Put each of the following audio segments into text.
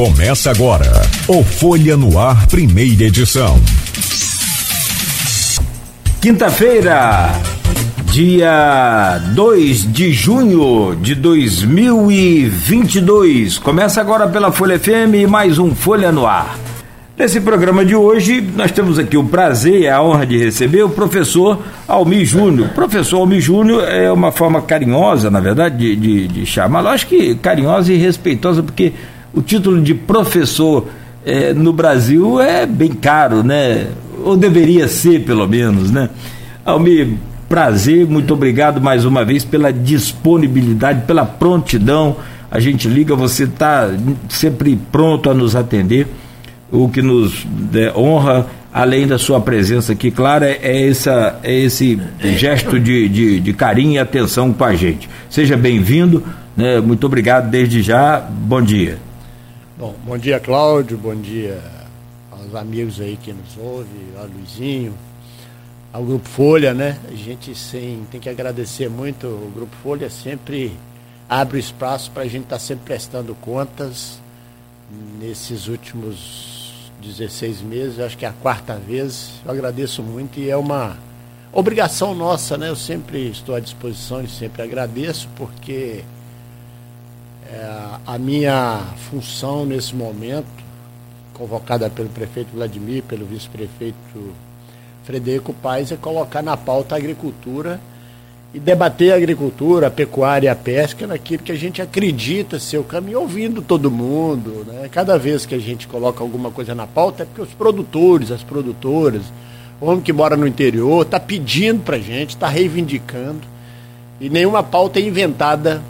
Começa agora o Folha no Ar, primeira edição. Quinta-feira, dia 2 de junho de 2022. Começa agora pela Folha FM mais um Folha no Ar. Nesse programa de hoje, nós temos aqui o prazer e a honra de receber o professor Almi Júnior. Professor Almi Júnior é uma forma carinhosa, na verdade, de, de, de chamá-lo. Acho que carinhosa e respeitosa, porque o título de professor é, no Brasil é bem caro, né? Ou deveria ser, pelo menos, né? Almi, prazer, muito obrigado mais uma vez pela disponibilidade, pela prontidão. A gente liga, você está sempre pronto a nos atender o que nos é, honra, além da sua presença aqui, claro, é, é, essa, é esse gesto de, de, de, carinho e atenção com a gente. Seja bem-vindo, né? muito obrigado desde já, bom dia. Bom, bom dia, Cláudio, bom dia aos amigos aí que nos ouvem, ao Luizinho, ao Grupo Folha, né? A gente tem que agradecer muito, o Grupo Folha sempre abre espaço para a gente estar tá sempre prestando contas nesses últimos 16 meses, acho que é a quarta vez. Eu agradeço muito e é uma obrigação nossa, né? Eu sempre estou à disposição e sempre agradeço, porque é, a minha função nesse momento, convocada pelo prefeito Vladimir, pelo vice-prefeito Frederico Paes, é colocar na pauta a agricultura e debater a agricultura, a pecuária e a pesca naquilo que a gente acredita ser o caminho, ouvindo todo mundo. Né? Cada vez que a gente coloca alguma coisa na pauta é porque os produtores, as produtoras, o homem que mora no interior está pedindo para a gente, está reivindicando. E nenhuma pauta é inventada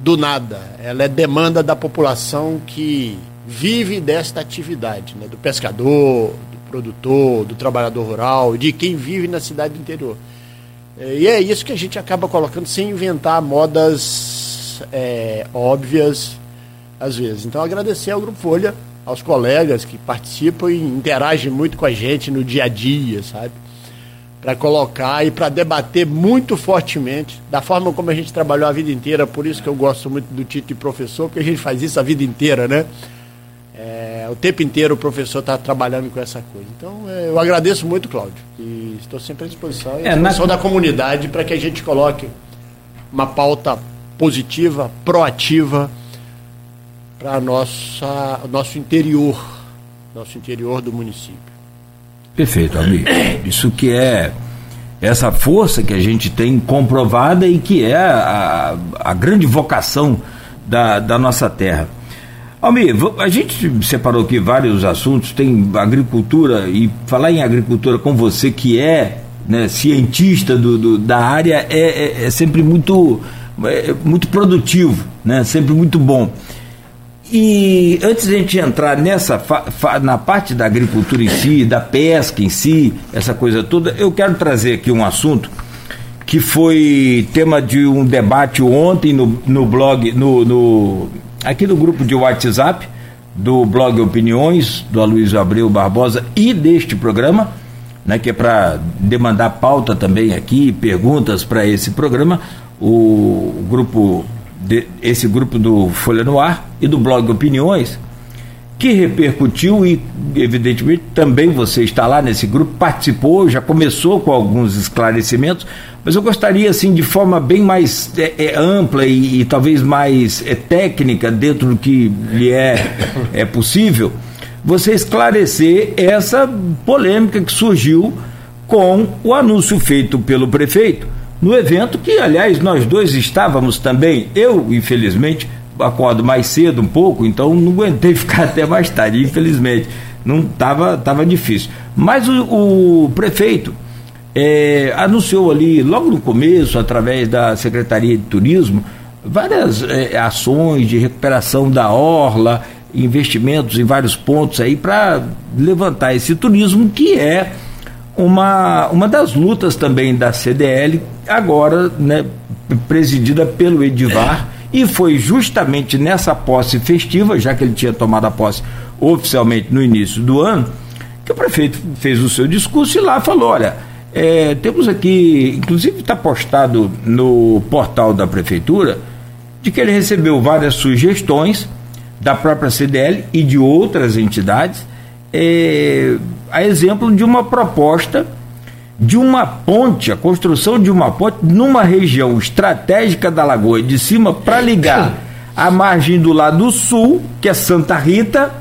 do nada. Ela é demanda da população que vive desta atividade, né? do pescador, do produtor, do trabalhador rural, de quem vive na cidade do interior. É, e é isso que a gente acaba colocando sem inventar modas é, óbvias às vezes. Então agradecer ao Grupo Folha, aos colegas que participam e interagem muito com a gente no dia a dia, sabe? Para colocar e para debater muito fortemente, da forma como a gente trabalhou a vida inteira, por isso que eu gosto muito do título de professor, porque a gente faz isso a vida inteira, né? É, o tempo inteiro o professor está trabalhando com essa coisa. Então, é, eu agradeço muito, Cláudio, e estou sempre à disposição, e à é, disposição na... da comunidade para que a gente coloque uma pauta positiva, proativa para nossa nosso interior, nosso interior do município. Perfeito, amigo. Isso que é essa força que a gente tem comprovada e que é a, a grande vocação da, da nossa terra. Almir, a gente separou aqui vários assuntos, tem agricultura, e falar em agricultura com você que é né, cientista do, do, da área é, é, é sempre muito, é, muito produtivo, né, sempre muito bom. E antes de a gente entrar nessa na parte da agricultura em si, da pesca em si, essa coisa toda, eu quero trazer aqui um assunto que foi tema de um debate ontem no, no blog, no, no aqui no grupo de WhatsApp do blog Opiniões, do Aloysio Abreu Barbosa e deste programa, né, que é para demandar pauta também aqui, perguntas para esse programa, o grupo de, esse grupo do Folha no Ar e do blog Opiniões, que repercutiu e, evidentemente, também você está lá nesse grupo, participou, já começou com alguns esclarecimentos, mas eu gostaria, assim, de forma bem mais é, é, ampla e, e, talvez mais é, técnica, dentro do que lhe é, é possível, você esclarecer essa polêmica que surgiu com o anúncio feito pelo prefeito no evento que, aliás, nós dois estávamos também, eu, infelizmente, acordo mais cedo um pouco, então não aguentei ficar até mais tarde, infelizmente. Não estava tava difícil. Mas o, o prefeito é, anunciou ali, logo no começo, através da Secretaria de Turismo, várias é, ações de recuperação da orla, investimentos em vários pontos aí para levantar esse turismo que é uma, uma das lutas também da CDL, agora né, presidida pelo Edivar. E foi justamente nessa posse festiva, já que ele tinha tomado a posse oficialmente no início do ano, que o prefeito fez o seu discurso e lá falou: olha, é, temos aqui, inclusive está postado no portal da prefeitura, de que ele recebeu várias sugestões da própria CDL e de outras entidades, é, a exemplo de uma proposta de uma ponte, a construção de uma ponte numa região estratégica da Lagoa de Cima para ligar a margem do lado sul, que é Santa Rita,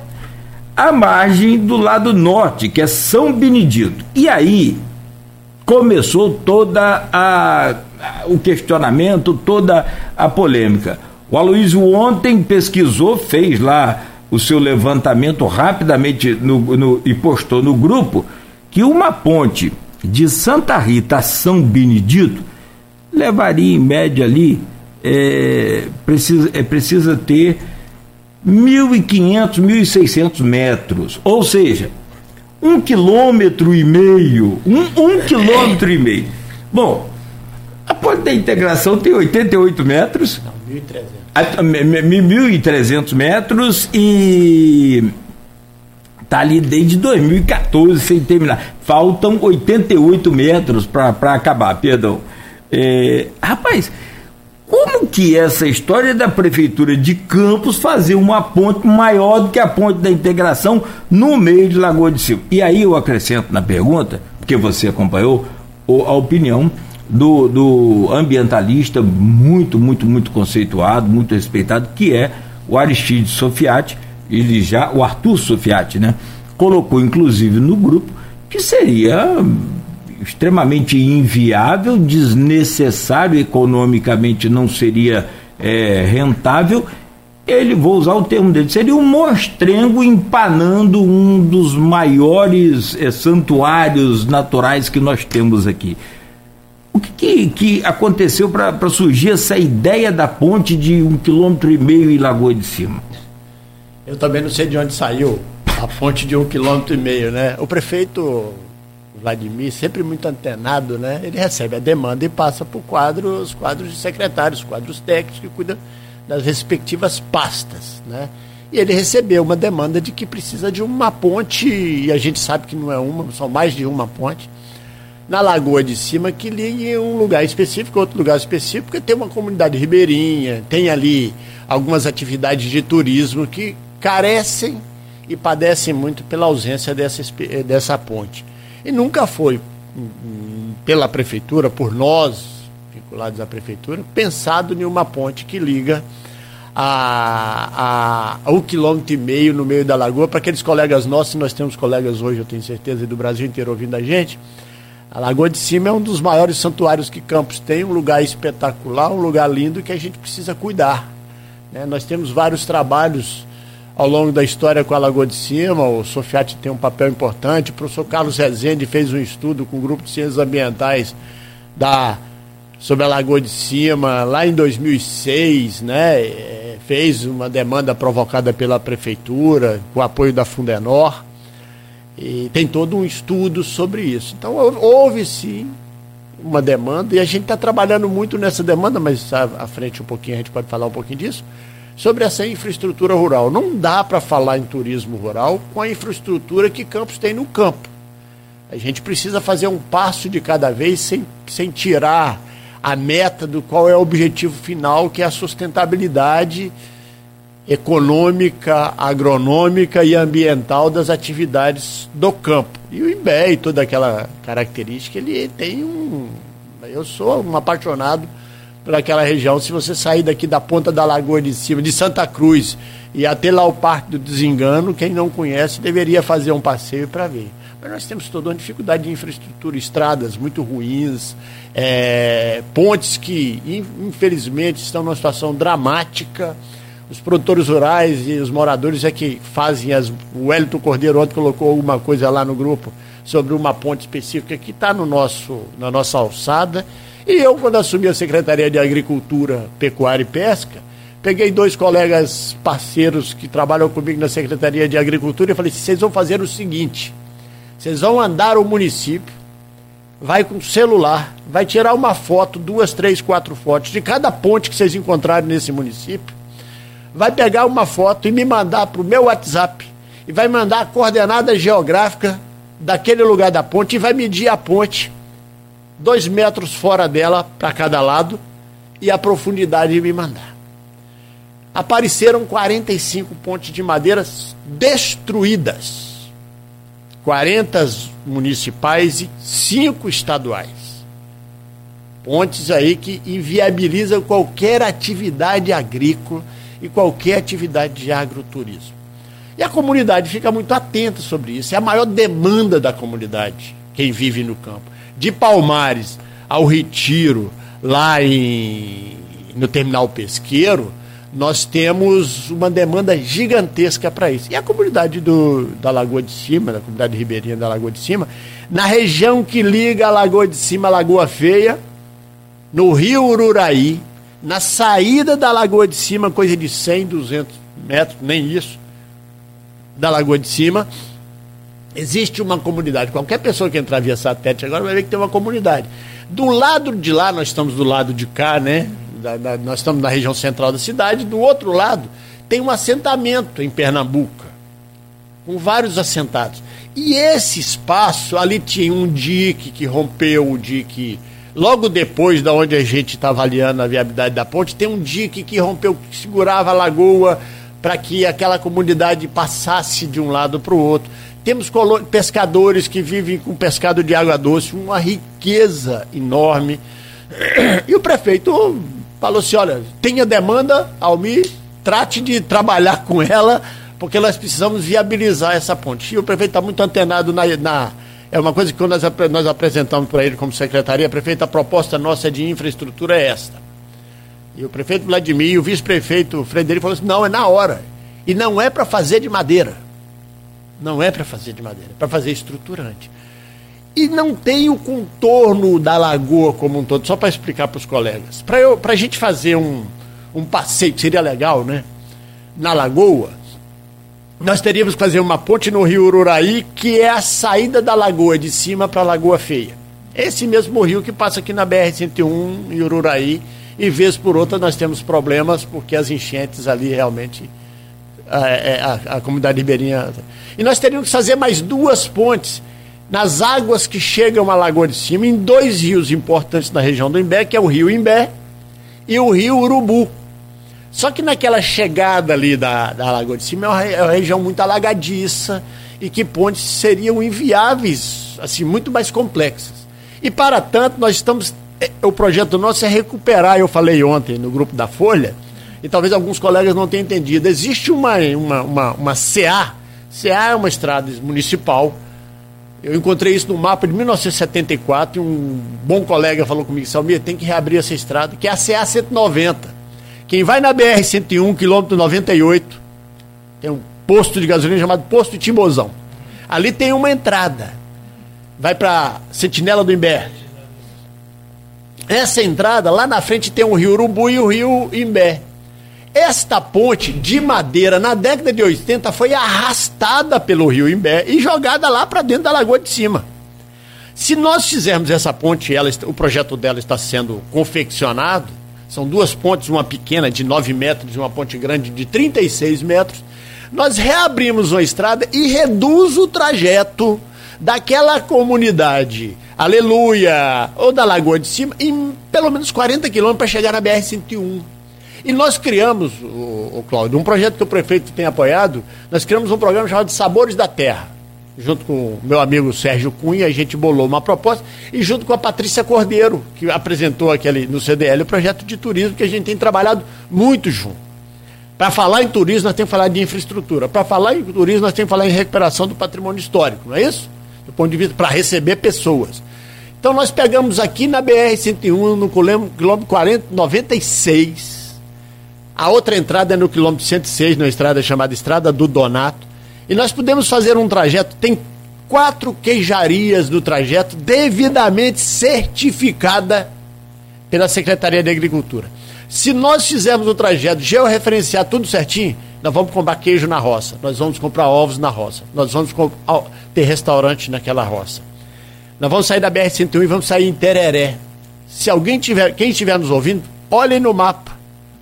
a margem do lado norte, que é São Benedito. E aí começou toda a, o questionamento, toda a polêmica. O Aloysio ontem pesquisou, fez lá o seu levantamento rapidamente no, no, e postou no grupo que uma ponte de Santa Rita a São Benedito levaria em média ali é, precisa, é, precisa ter 1.500, 1.600 metros, ou seja, um quilômetro e meio, um, um quilômetro e meio. Bom, a ponte da integração tem 88 metros. Não, 1.300 metros e está ali desde 2014 sem terminar. Faltam 88 metros para acabar, perdão. É, rapaz, como que essa história da prefeitura de Campos fazer uma ponte maior do que a ponte da integração no meio de Lagoa de Silva? E aí eu acrescento na pergunta, porque você acompanhou, a opinião do, do ambientalista muito, muito, muito conceituado, muito respeitado, que é o Aristides Sofiati, ele já, o Arthur Sofiati, né? Colocou inclusive no grupo que seria extremamente inviável, desnecessário, economicamente não seria é, rentável. Ele, vou usar o termo dele, seria um mostrengo empanando um dos maiores é, santuários naturais que nós temos aqui. O que, que, que aconteceu para surgir essa ideia da ponte de um quilômetro e meio em Lagoa de Cima? Eu também não sei de onde saiu a ponte de um quilômetro e meio, né? O prefeito Vladimir, sempre muito antenado, né? Ele recebe a demanda e passa por quadros, os quadros de secretários, quadros técnicos que cuidam das respectivas pastas, né? E ele recebeu uma demanda de que precisa de uma ponte, e a gente sabe que não é uma, são mais de uma ponte, na Lagoa de Cima que ligue um lugar específico, outro lugar específico, porque tem uma comunidade ribeirinha, tem ali algumas atividades de turismo que carecem e padecem muito pela ausência dessa, dessa ponte. E nunca foi, hum, pela prefeitura, por nós, vinculados à prefeitura, pensado em uma ponte que liga a, a, a um quilômetro e meio no meio da lagoa para aqueles colegas nossos, nós temos colegas hoje, eu tenho certeza, do Brasil inteiro ouvindo a gente. A Lagoa de Cima é um dos maiores santuários que Campos tem, um lugar espetacular, um lugar lindo que a gente precisa cuidar. Né? Nós temos vários trabalhos ao longo da história com a Lagoa de Cima, o Sofiati tem um papel importante. O professor Carlos Rezende fez um estudo com o grupo de ciências ambientais da, sobre a Lagoa de Cima lá em 2006, né? É, fez uma demanda provocada pela prefeitura, com o apoio da Fundenor. E tem todo um estudo sobre isso. Então, houve sim uma demanda, e a gente está trabalhando muito nessa demanda, mas à, frente um pouquinho a gente pode falar um pouquinho disso sobre essa infraestrutura rural. Não dá para falar em turismo rural com a infraestrutura que Campos tem no campo. A gente precisa fazer um passo de cada vez sem, sem tirar a meta do qual é o objetivo final, que é a sustentabilidade econômica, agronômica e ambiental das atividades do campo. E o IMBE e toda aquela característica, ele tem um. Eu sou um apaixonado por aquela região. Se você sair daqui da ponta da Lagoa de Cima, de Santa Cruz, e até lá o Parque do Desengano, quem não conhece deveria fazer um passeio para ver. Mas nós temos toda uma dificuldade de infraestrutura, estradas muito ruins, é, pontes que, infelizmente, estão numa situação dramática. Os produtores rurais e os moradores é que fazem as. O Wellington Cordeiro ontem colocou alguma coisa lá no grupo sobre uma ponte específica que está no nosso, na nossa alçada e eu, quando assumi a Secretaria de Agricultura, Pecuária e Pesca, peguei dois colegas parceiros que trabalham comigo na Secretaria de Agricultura e falei: vocês vão fazer o seguinte: vocês vão andar o município, vai com celular, vai tirar uma foto, duas, três, quatro fotos de cada ponte que vocês encontrarem nesse município, vai pegar uma foto e me mandar para o meu WhatsApp e vai mandar a coordenada geográfica daquele lugar da ponte e vai medir a ponte dois metros fora dela para cada lado e a profundidade de me mandar. apareceram 45 pontes de madeira destruídas. 40 municipais e 5 estaduais. Pontes aí que inviabilizam qualquer atividade agrícola e qualquer atividade de agroturismo. E a comunidade fica muito atenta sobre isso. É a maior demanda da comunidade, quem vive no campo. De Palmares ao Retiro, lá em, no terminal pesqueiro, nós temos uma demanda gigantesca para isso. E a comunidade do, da Lagoa de Cima, da comunidade ribeirinha da Lagoa de Cima, na região que liga a Lagoa de Cima à Lagoa Feia, no rio Ururaí, na saída da Lagoa de Cima, coisa de 100, 200 metros, nem isso, da Lagoa de Cima, existe uma comunidade. Qualquer pessoa que entrar via satélite agora vai ver que tem uma comunidade. Do lado de lá, nós estamos do lado de cá, né? Da, da, nós estamos na região central da cidade. Do outro lado, tem um assentamento em Pernambuco, com vários assentados. E esse espaço, ali tinha um dique que rompeu o dique. Logo depois da onde a gente está avaliando a viabilidade da ponte, tem um dique que rompeu, que segurava a lagoa para que aquela comunidade passasse de um lado para o outro. Temos pescadores que vivem com pescado de água doce, uma riqueza enorme. E o prefeito falou assim: olha, tenha demanda, Almir, trate de trabalhar com ela, porque nós precisamos viabilizar essa ponte. E o prefeito está muito antenado na, na. É uma coisa que quando nós, nós apresentamos para ele como secretaria, prefeito, a proposta nossa de infraestrutura é esta e o prefeito Vladimir e o vice-prefeito Frederico falou assim: não, é na hora. E não é para fazer de madeira. Não é para fazer de madeira, é para fazer estruturante. E não tem o contorno da lagoa como um todo, só para explicar para os colegas. Para a gente fazer um, um passeio, que seria legal, né? Na lagoa, nós teríamos que fazer uma ponte no rio Ururaí, que é a saída da lagoa de cima para a Lagoa Feia. Esse mesmo rio que passa aqui na BR-101 em Ururaí e vez por outra nós temos problemas porque as enchentes ali realmente a, é, a, a comunidade ribeirinha. E nós teríamos que fazer mais duas pontes nas águas que chegam à Lagoa de Cima, em dois rios importantes na região do Imbé, que é o rio Imbé e o rio Urubu. Só que naquela chegada ali da, da Lagoa de Cima é uma, é uma região muito alagadiça e que pontes seriam inviáveis, assim, muito mais complexas. E para tanto, nós estamos é, o projeto nosso é recuperar, eu falei ontem no grupo da Folha, e talvez alguns colegas não tenham entendido. Existe uma, uma, uma, uma CA, CA é uma estrada municipal. Eu encontrei isso no mapa de 1974 e um bom colega falou comigo, Salmir, tem que reabrir essa estrada, que é a CA 190. Quem vai na BR 101, quilômetro 98, tem um posto de gasolina chamado Posto Timozão. Ali tem uma entrada. Vai para Sentinela do Imbé. Essa entrada, lá na frente tem o rio Urubu e o rio Imbé. Esta ponte de madeira, na década de 80, foi arrastada pelo rio Imbé e jogada lá para dentro da Lagoa de Cima. Se nós fizermos essa ponte, ela, o projeto dela está sendo confeccionado, são duas pontes, uma pequena de 9 metros e uma ponte grande de 36 metros, nós reabrimos uma estrada e reduz o trajeto daquela comunidade Aleluia, ou da Lagoa de Cima, em pelo menos 40 quilômetros para chegar na BR-101. E nós criamos, o, o Cláudio, um projeto que o prefeito tem apoiado, nós criamos um programa chamado Sabores da Terra. Junto com o meu amigo Sérgio Cunha, a gente bolou uma proposta, e junto com a Patrícia Cordeiro, que apresentou aquele no CDL o projeto de turismo que a gente tem trabalhado muito junto. Para falar em turismo, nós temos que falar de infraestrutura. Para falar em turismo, nós temos que falar em recuperação do patrimônio histórico, não é isso? Do ponto de vista para receber pessoas. Então nós pegamos aqui na BR-101, no quilômetro 40, 96. A outra entrada é no quilômetro 106, na estrada chamada Estrada do Donato. E nós podemos fazer um trajeto, tem quatro queijarias do trajeto devidamente certificada pela Secretaria de Agricultura. Se nós fizermos o trajeto georreferenciar tudo certinho, nós vamos comprar queijo na roça, nós vamos comprar ovos na roça, nós vamos ter restaurante naquela roça. Nós vamos sair da BR-101 e vamos sair em Tereré. Se alguém tiver, quem estiver nos ouvindo, olhem no mapa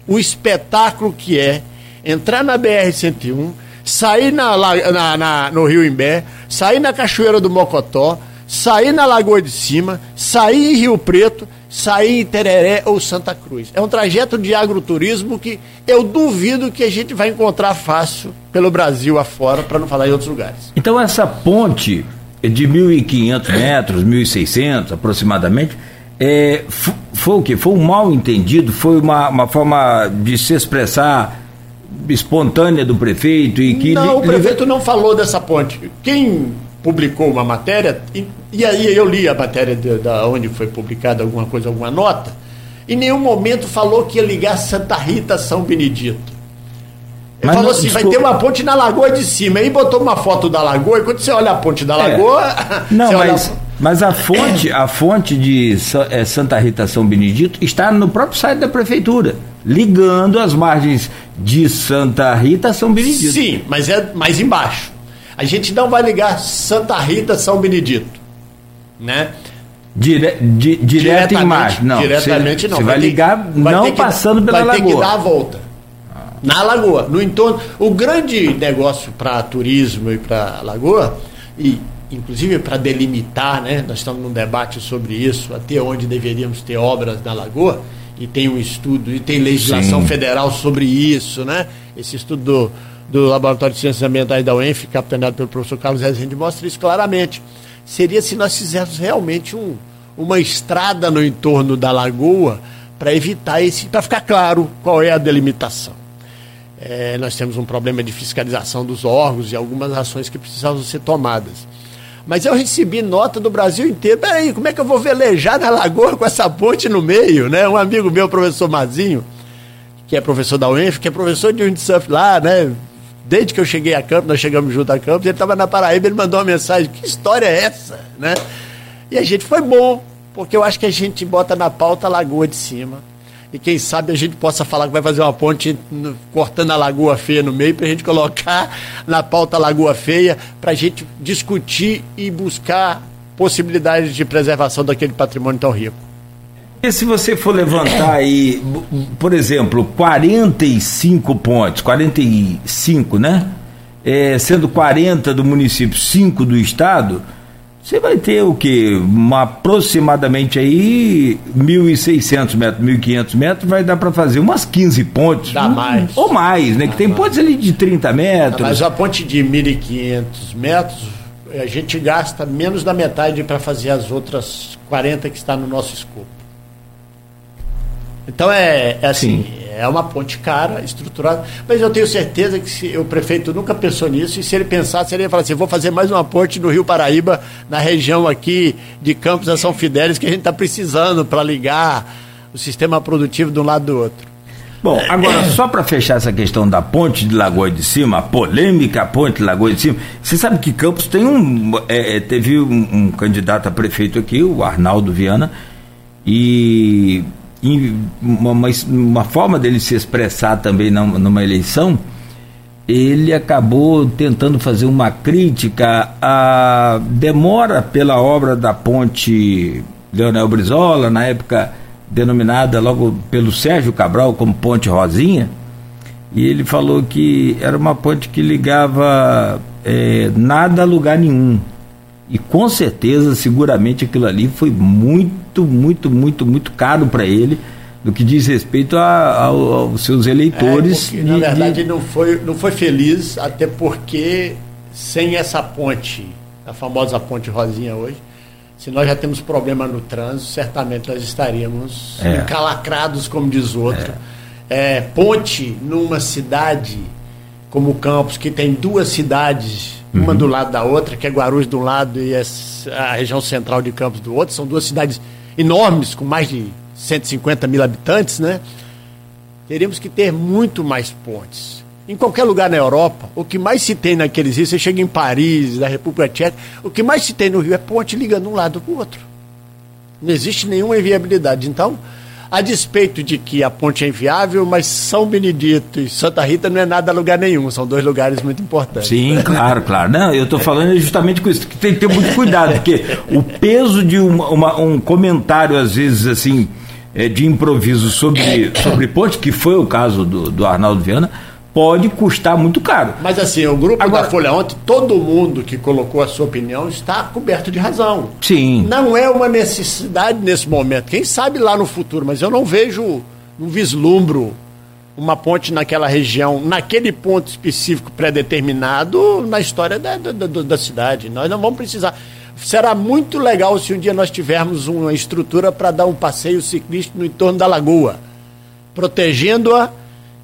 o espetáculo que é entrar na BR-101, sair na, na, na, no Rio Imbé, sair na Cachoeira do Mocotó, sair na Lagoa de Cima, sair em Rio Preto sair em Tereré ou Santa Cruz. É um trajeto de agroturismo que eu duvido que a gente vai encontrar fácil pelo Brasil afora, para não falar em outros lugares. Então essa ponte de 1.500 metros, 1.600 aproximadamente, é, foi o que? Foi um mal entendido? Foi uma, uma forma de se expressar espontânea do prefeito e que. Não, o prefeito não falou dessa ponte. Quem publicou uma matéria, e, e aí eu li a matéria de, da onde foi publicada alguma coisa, alguma nota, em nenhum momento falou que ia ligar Santa Rita a São Benedito. Ele Mas falou não, assim, desculpa. vai ter uma ponte na lagoa de cima. Aí botou uma foto da lagoa, e quando você olha a ponte da é. lagoa. É. Não, mas, olha... mas a fonte, a fonte de é, Santa Rita São Benedito está no próprio site da prefeitura, ligando as margens de Santa Rita a São Benedito. Sim, mas é mais embaixo. A gente não vai ligar Santa Rita São Benedito, né? Dire, di, direto em margem, não. Diretamente cê, não. Você vai, vai ligar vai não passando pela vai lagoa. Vai ter que dar a volta. Na lagoa, no entorno. O grande negócio para turismo e para lagoa, e inclusive para delimitar, né? Nós estamos num debate sobre isso, até onde deveríamos ter obras na lagoa, e tem um estudo, e tem legislação Sim. federal sobre isso, né? Esse estudo do do Laboratório de Ciências Ambientais da UENF, capitaneado pelo professor Carlos Rezende, mostra isso claramente. Seria se nós fizéssemos realmente um, uma estrada no entorno da lagoa para evitar esse. para ficar claro qual é a delimitação. É, nós temos um problema de fiscalização dos órgãos e algumas ações que precisavam ser tomadas. Mas eu recebi nota do Brasil inteiro. Peraí, como é que eu vou velejar na lagoa com essa ponte no meio? Né? Um amigo meu, professor Mazinho, que é professor da UENF, que é professor de windsurf lá, né? desde que eu cheguei a campo, nós chegamos junto a campo, ele estava na Paraíba, ele mandou uma mensagem, que história é essa? Né? E a gente foi bom, porque eu acho que a gente bota na pauta a Lagoa de Cima. E quem sabe a gente possa falar que vai fazer uma ponte cortando a Lagoa Feia no meio, para a gente colocar na pauta Lagoa Feia, para a gente discutir e buscar possibilidades de preservação daquele patrimônio tão rico. E se você for levantar aí, por exemplo, 45 pontos, 45, né? É, sendo 40 do município, 5 do estado, você vai ter o que? Uma, aproximadamente aí 1.600 metros, 1.500 metros, vai dar para fazer umas 15 pontes. Dá mais. Ou mais, né? Dá que tem mais. pontes ali de 30 metros. Mas a ponte de 1.500 metros, a gente gasta menos da metade para fazer as outras 40 que está no nosso escopo. Então é, é assim, Sim. é uma ponte cara, estruturada, mas eu tenho certeza que se, o prefeito nunca pensou nisso, e se ele pensasse, ele ia falar assim, vou fazer mais uma ponte no Rio Paraíba, na região aqui de Campos a São Fidélis, que a gente está precisando para ligar o sistema produtivo de um lado do outro. Bom, agora só para fechar essa questão da ponte de Lagoa de Cima, a polêmica ponte de Lagoa de Cima, você sabe que Campos tem um, é, é teve um, um candidato a prefeito aqui, o Arnaldo Viana, e uma, uma, forma dele se expressar também numa eleição, ele acabou tentando fazer uma crítica à demora pela obra da ponte Leonel Brizola, na época denominada logo pelo Sérgio Cabral como Ponte Rosinha, e ele falou que era uma ponte que ligava é, nada a lugar nenhum. E com certeza, seguramente aquilo ali foi muito, muito, muito, muito caro para ele no que diz respeito a, aos seus eleitores. É, porque, de, na verdade, de... não, foi, não foi feliz, até porque sem essa ponte, a famosa ponte Rosinha hoje, se nós já temos problema no trânsito, certamente nós estaríamos é. encalacrados, como diz outro. É. é. ponte numa cidade como Campos, que tem duas cidades uma uhum. do lado da outra, que é Guarulhos de um lado e a região central de Campos do outro. São duas cidades enormes, com mais de 150 mil habitantes, né? Teríamos que ter muito mais pontes. Em qualquer lugar na Europa, o que mais se tem naqueles rios, você chega em Paris, na República Tcheca, o que mais se tem no Rio é ponte ligando um lado com o outro. Não existe nenhuma inviabilidade. Então, a despeito de que a ponte é inviável, mas São Benedito e Santa Rita não é nada lugar nenhum, são dois lugares muito importantes. Sim, claro, claro. Não, eu estou falando justamente com isso, que tem que ter muito cuidado, porque o peso de uma, uma, um comentário, às vezes, assim, é, de improviso sobre, sobre ponte, que foi o caso do, do Arnaldo Viana, pode custar muito caro. Mas assim, o grupo Agora, da Folha ontem, todo mundo que colocou a sua opinião está coberto de razão. Sim. Não é uma necessidade nesse momento. Quem sabe lá no futuro, mas eu não vejo, não vislumbro uma ponte naquela região, naquele ponto específico pré-determinado na história da, da, da, da cidade. Nós não vamos precisar. Será muito legal se um dia nós tivermos uma estrutura para dar um passeio ciclístico no entorno da lagoa, protegendo-a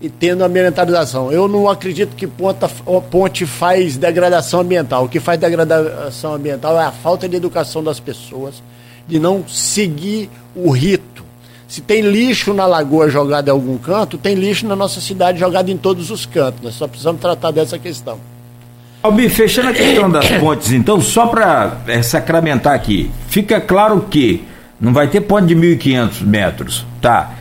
e tendo ambientalização. Eu não acredito que ponta, ponte faz degradação ambiental. O que faz degradação ambiental é a falta de educação das pessoas, de não seguir o rito. Se tem lixo na lagoa jogado em algum canto, tem lixo na nossa cidade jogado em todos os cantos. Nós só precisamos tratar dessa questão. Albi, fechando a questão das pontes, então, só para é, sacramentar aqui, fica claro que não vai ter ponte de 1.500 metros, tá?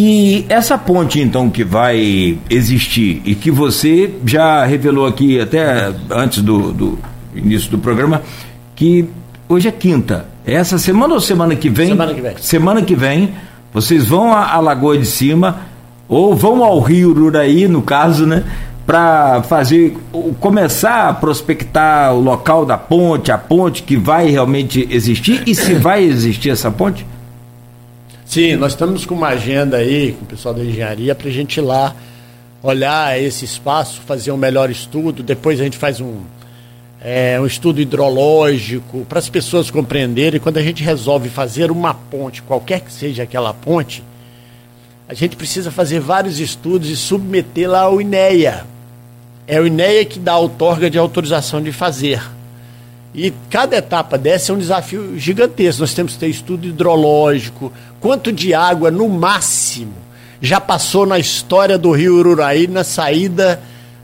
E essa ponte, então, que vai existir e que você já revelou aqui até antes do, do início do programa, que hoje é quinta. É essa semana ou semana que vem? Semana que vem. Semana que vem, vocês vão à, à Lagoa de Cima ou vão ao Rio Ururaí, no caso, né? Para fazer, começar a prospectar o local da ponte, a ponte que vai realmente existir e se vai existir essa ponte? Sim, nós estamos com uma agenda aí com o pessoal da engenharia para a gente ir lá olhar esse espaço, fazer um melhor estudo. Depois a gente faz um, é, um estudo hidrológico para as pessoas compreenderem. Quando a gente resolve fazer uma ponte, qualquer que seja aquela ponte, a gente precisa fazer vários estudos e submeter lá ao INEA. É o INEA que dá a outorga de autorização de fazer. E cada etapa dessa é um desafio gigantesco. Nós temos que ter estudo hidrológico, quanto de água, no máximo, já passou na história do rio Ururaí na saída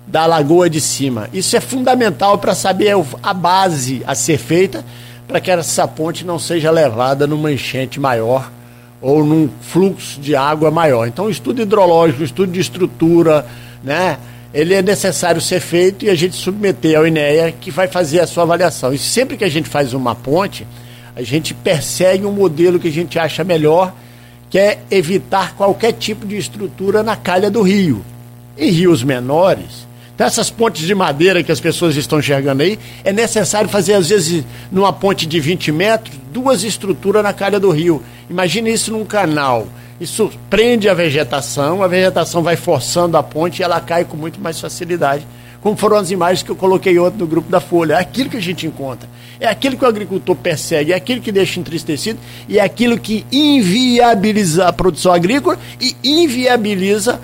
da Lagoa de Cima. Isso é fundamental para saber a base a ser feita para que essa ponte não seja levada numa enchente maior ou num fluxo de água maior. Então, estudo hidrológico, estudo de estrutura, né? ele é necessário ser feito e a gente submeter ao INEA que vai fazer a sua avaliação. E sempre que a gente faz uma ponte, a gente persegue um modelo que a gente acha melhor, que é evitar qualquer tipo de estrutura na calha do rio. Em rios menores, então essas pontes de madeira que as pessoas estão enxergando aí, é necessário fazer, às vezes, numa ponte de 20 metros, duas estruturas na calha do rio. Imagine isso num canal. Isso prende a vegetação, a vegetação vai forçando a ponte e ela cai com muito mais facilidade. Como foram as imagens que eu coloquei ontem no grupo da Folha. É aquilo que a gente encontra. É aquilo que o agricultor persegue, é aquilo que deixa entristecido e é aquilo que inviabiliza a produção agrícola e inviabiliza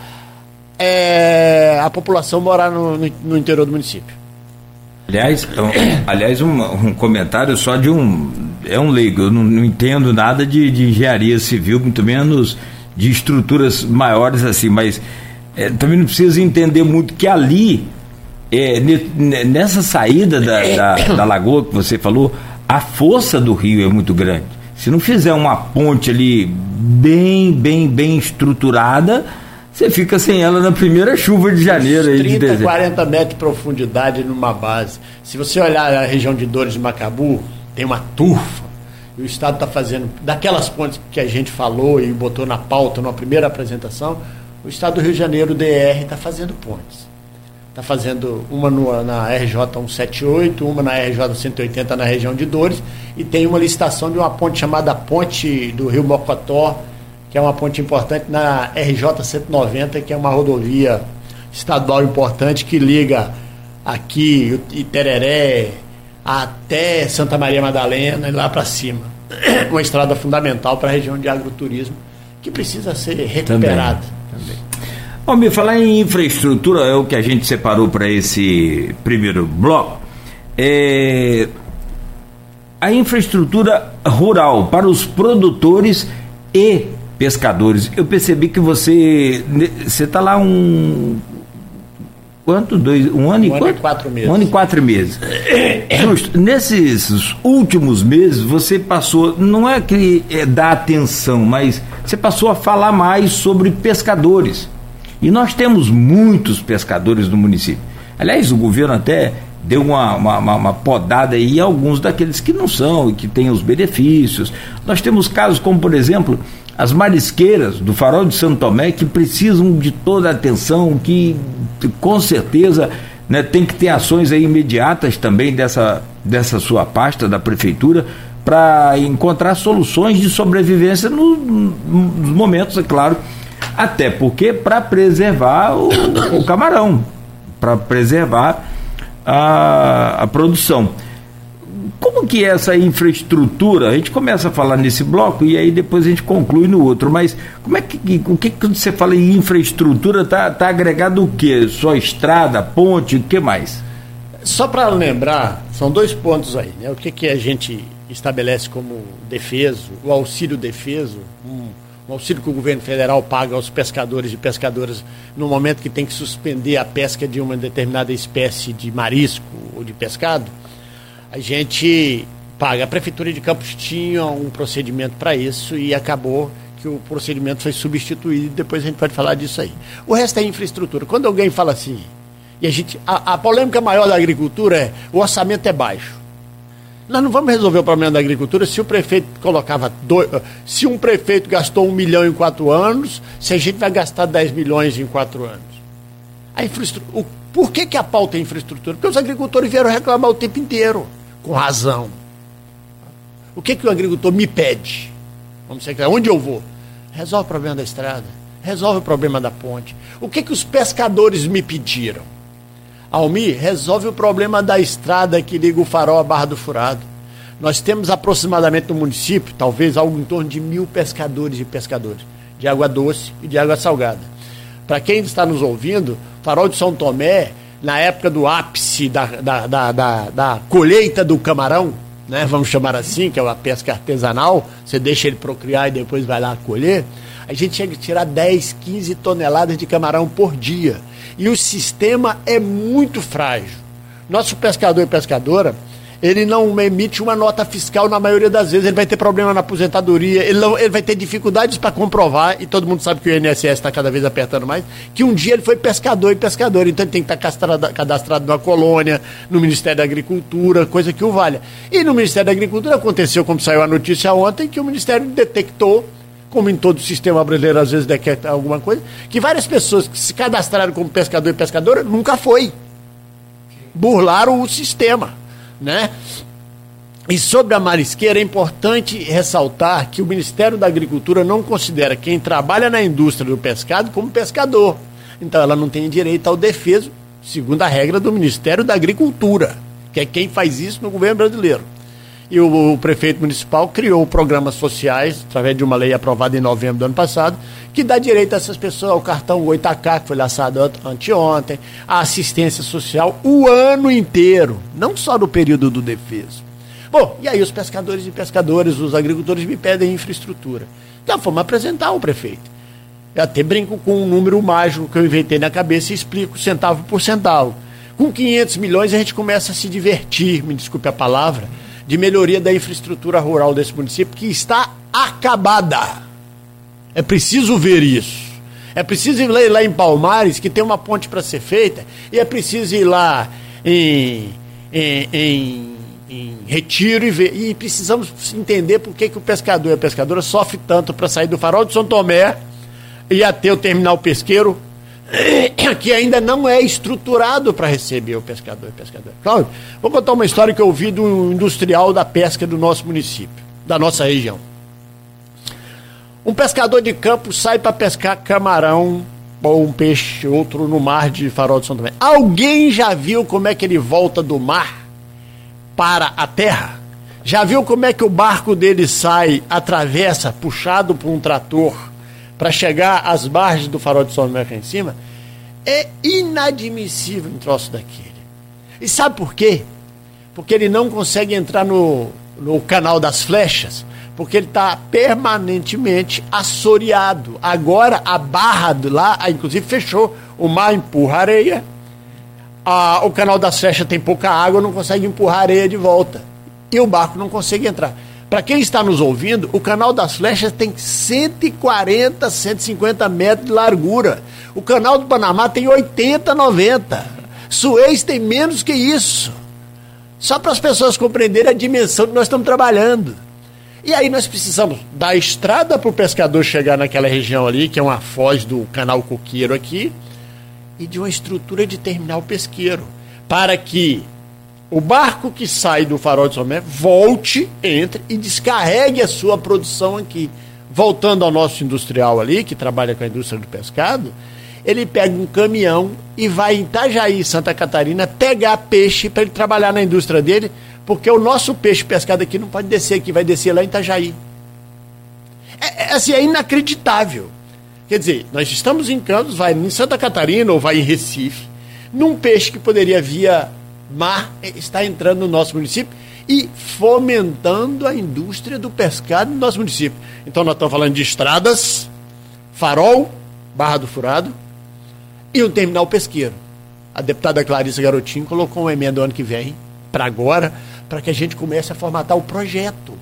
é, a população morar no, no, interior do município. Aliás, aliás um, um, comentário só de um. É um leigo, eu não, não entendo nada de, de, engenharia civil, muito menos de estruturas maiores assim, mas é, também não precisa entender muito que ali, é, nessa saída da, da, da lagoa que você falou, a força do rio é muito grande. Se não fizer uma ponte ali bem, bem, bem estruturada, você fica sem ela na primeira chuva de janeiro. Aí 30, de 40 metros de profundidade numa base. Se você olhar a região de Dores de Macabu, tem uma turfa. E o Estado está fazendo, daquelas pontes que a gente falou e botou na pauta na primeira apresentação, o Estado do Rio de Janeiro, o DR, está fazendo pontes. Está fazendo uma no, na RJ 178, uma na RJ 180 na região de Dores, e tem uma licitação de uma ponte chamada Ponte do Rio Mocotó, que é uma ponte importante na RJ 190, que é uma rodovia estadual importante que liga aqui Itereré até Santa Maria Madalena e lá para cima. Uma estrada fundamental para a região de agroturismo que precisa ser recuperada. Também, também. Me falar em infraestrutura, é o que a gente separou para esse primeiro bloco. É, a infraestrutura rural para os produtores e pescadores. Eu percebi que você você está lá um quanto dois um ano, um e, ano e quatro meses. Um ano e quatro meses. Justo. Nesses últimos meses você passou não é que é dar atenção, mas você passou a falar mais sobre pescadores. E nós temos muitos pescadores no município. Aliás, o governo até deu uma, uma, uma, podada aí alguns daqueles que não são e que têm os benefícios. Nós temos casos como, por exemplo, as marisqueiras do Farol de Santo Tomé que precisam de toda a atenção, que com certeza né, tem que ter ações aí imediatas também dessa, dessa sua pasta da prefeitura para encontrar soluções de sobrevivência no, nos momentos, é claro, até porque para preservar o, o camarão, para preservar a, a produção. Como que é essa infraestrutura? A gente começa a falar nesse bloco e aí depois a gente conclui no outro. Mas como é que o que quando você fala em infraestrutura tá, tá agregado o quê? Só estrada, ponte, o que mais? Só para lembrar, são dois pontos aí, né? O que que a gente estabelece como defeso, o auxílio defeso, um, um auxílio que o governo federal paga aos pescadores e pescadoras no momento que tem que suspender a pesca de uma determinada espécie de marisco ou de pescado a gente paga. A Prefeitura de Campos tinha um procedimento para isso e acabou que o procedimento foi substituído. Depois a gente pode falar disso aí. O resto é infraestrutura. Quando alguém fala assim, e a gente. A, a polêmica maior da agricultura é o orçamento é baixo. Nós não vamos resolver o problema da agricultura se o prefeito colocava. Dois, se um prefeito gastou um milhão em quatro anos, se a gente vai gastar 10 milhões em quatro anos. A infraestrutura, o, por que, que a pauta é infraestrutura? Porque os agricultores vieram reclamar o tempo inteiro com razão. O que, que o agricultor me pede? Vamos ser onde eu vou? Resolve o problema da estrada, resolve o problema da ponte. O que, que os pescadores me pediram? Almi, resolve o problema da estrada que liga o farol à Barra do Furado. Nós temos aproximadamente no município, talvez algo em torno de mil pescadores e pescadores, de água doce e de água salgada. Para quem está nos ouvindo, Farol de São Tomé na época do ápice da, da, da, da, da colheita do camarão, né, vamos chamar assim, que é uma pesca artesanal, você deixa ele procriar e depois vai lá colher, a gente chega a tirar 10, 15 toneladas de camarão por dia. E o sistema é muito frágil. Nosso pescador e pescadora, ele não emite uma nota fiscal na maioria das vezes, ele vai ter problema na aposentadoria, ele, não, ele vai ter dificuldades para comprovar, e todo mundo sabe que o INSS está cada vez apertando mais, que um dia ele foi pescador e pescador, então ele tem que estar tá cadastrado numa colônia, no Ministério da Agricultura, coisa que o valha. E no Ministério da Agricultura aconteceu, como saiu a notícia ontem, que o Ministério detectou como em todo o sistema brasileiro às vezes detecta alguma coisa, que várias pessoas que se cadastraram como pescador e pescadora nunca foi. Burlaram o sistema né? E sobre a marisqueira, é importante ressaltar que o Ministério da Agricultura não considera quem trabalha na indústria do pescado como pescador. Então ela não tem direito ao defeso, segundo a regra do Ministério da Agricultura, que é quem faz isso no governo brasileiro. E o, o prefeito municipal criou programas sociais, através de uma lei aprovada em novembro do ano passado, que dá direito a essas pessoas ao cartão 8K, que foi lançado anteontem, a assistência social o ano inteiro, não só no período do defeso. Bom, e aí os pescadores e pescadoras, os agricultores me pedem infraestrutura. Então fomos apresentar ao prefeito. Eu até brinco com um número mágico que eu inventei na cabeça e explico centavo por centavo. Com 500 milhões a gente começa a se divertir, me desculpe a palavra, de melhoria da infraestrutura rural desse município, que está acabada. É preciso ver isso. É preciso ir lá em Palmares, que tem uma ponte para ser feita, e é preciso ir lá em, em, em, em Retiro e ver. E precisamos entender por que, que o pescador e a pescadora sofre tanto para sair do farol de São Tomé e até o terminal pesqueiro que ainda não é estruturado para receber o pescador e pescador. Claro, vou contar uma história que eu ouvi do industrial da pesca do nosso município, da nossa região. Um pescador de campo sai para pescar camarão ou um peixe, outro no mar de Farol de São Tomé. Alguém já viu como é que ele volta do mar para a terra? Já viu como é que o barco dele sai, atravessa, puxado por um trator? Para chegar às margens do farol de São Tomé aqui em cima, é inadmissível um troço daquele. E sabe por quê? Porque ele não consegue entrar no, no canal das flechas, porque ele está permanentemente assoreado. Agora a barra lá, inclusive, fechou. O mar empurra areia, a, o canal das flechas tem pouca água, não consegue empurrar areia de volta. E o barco não consegue entrar. Para quem está nos ouvindo, o canal das flechas tem 140, 150 metros de largura. O canal do Panamá tem 80, 90. Suez tem menos que isso. Só para as pessoas compreenderem a dimensão que nós estamos trabalhando. E aí nós precisamos da estrada para o pescador chegar naquela região ali, que é uma foz do canal Coqueiro aqui, e de uma estrutura de terminal pesqueiro, para que o barco que sai do farol de São volte, entre e descarregue a sua produção aqui. Voltando ao nosso industrial ali, que trabalha com a indústria do pescado, ele pega um caminhão e vai em Itajaí, Santa Catarina, pegar peixe para ele trabalhar na indústria dele, porque o nosso peixe pescado aqui não pode descer aqui, vai descer lá em Itajaí. É, é, assim, é inacreditável. Quer dizer, nós estamos em Campos, vai em Santa Catarina ou vai em Recife, num peixe que poderia via mar está entrando no nosso município e fomentando a indústria do pescado no nosso município. Então nós estamos falando de estradas, farol, Barra do Furado e um terminal pesqueiro. A deputada Clarissa Garotinho colocou uma emenda ano que vem, para agora, para que a gente comece a formatar o projeto.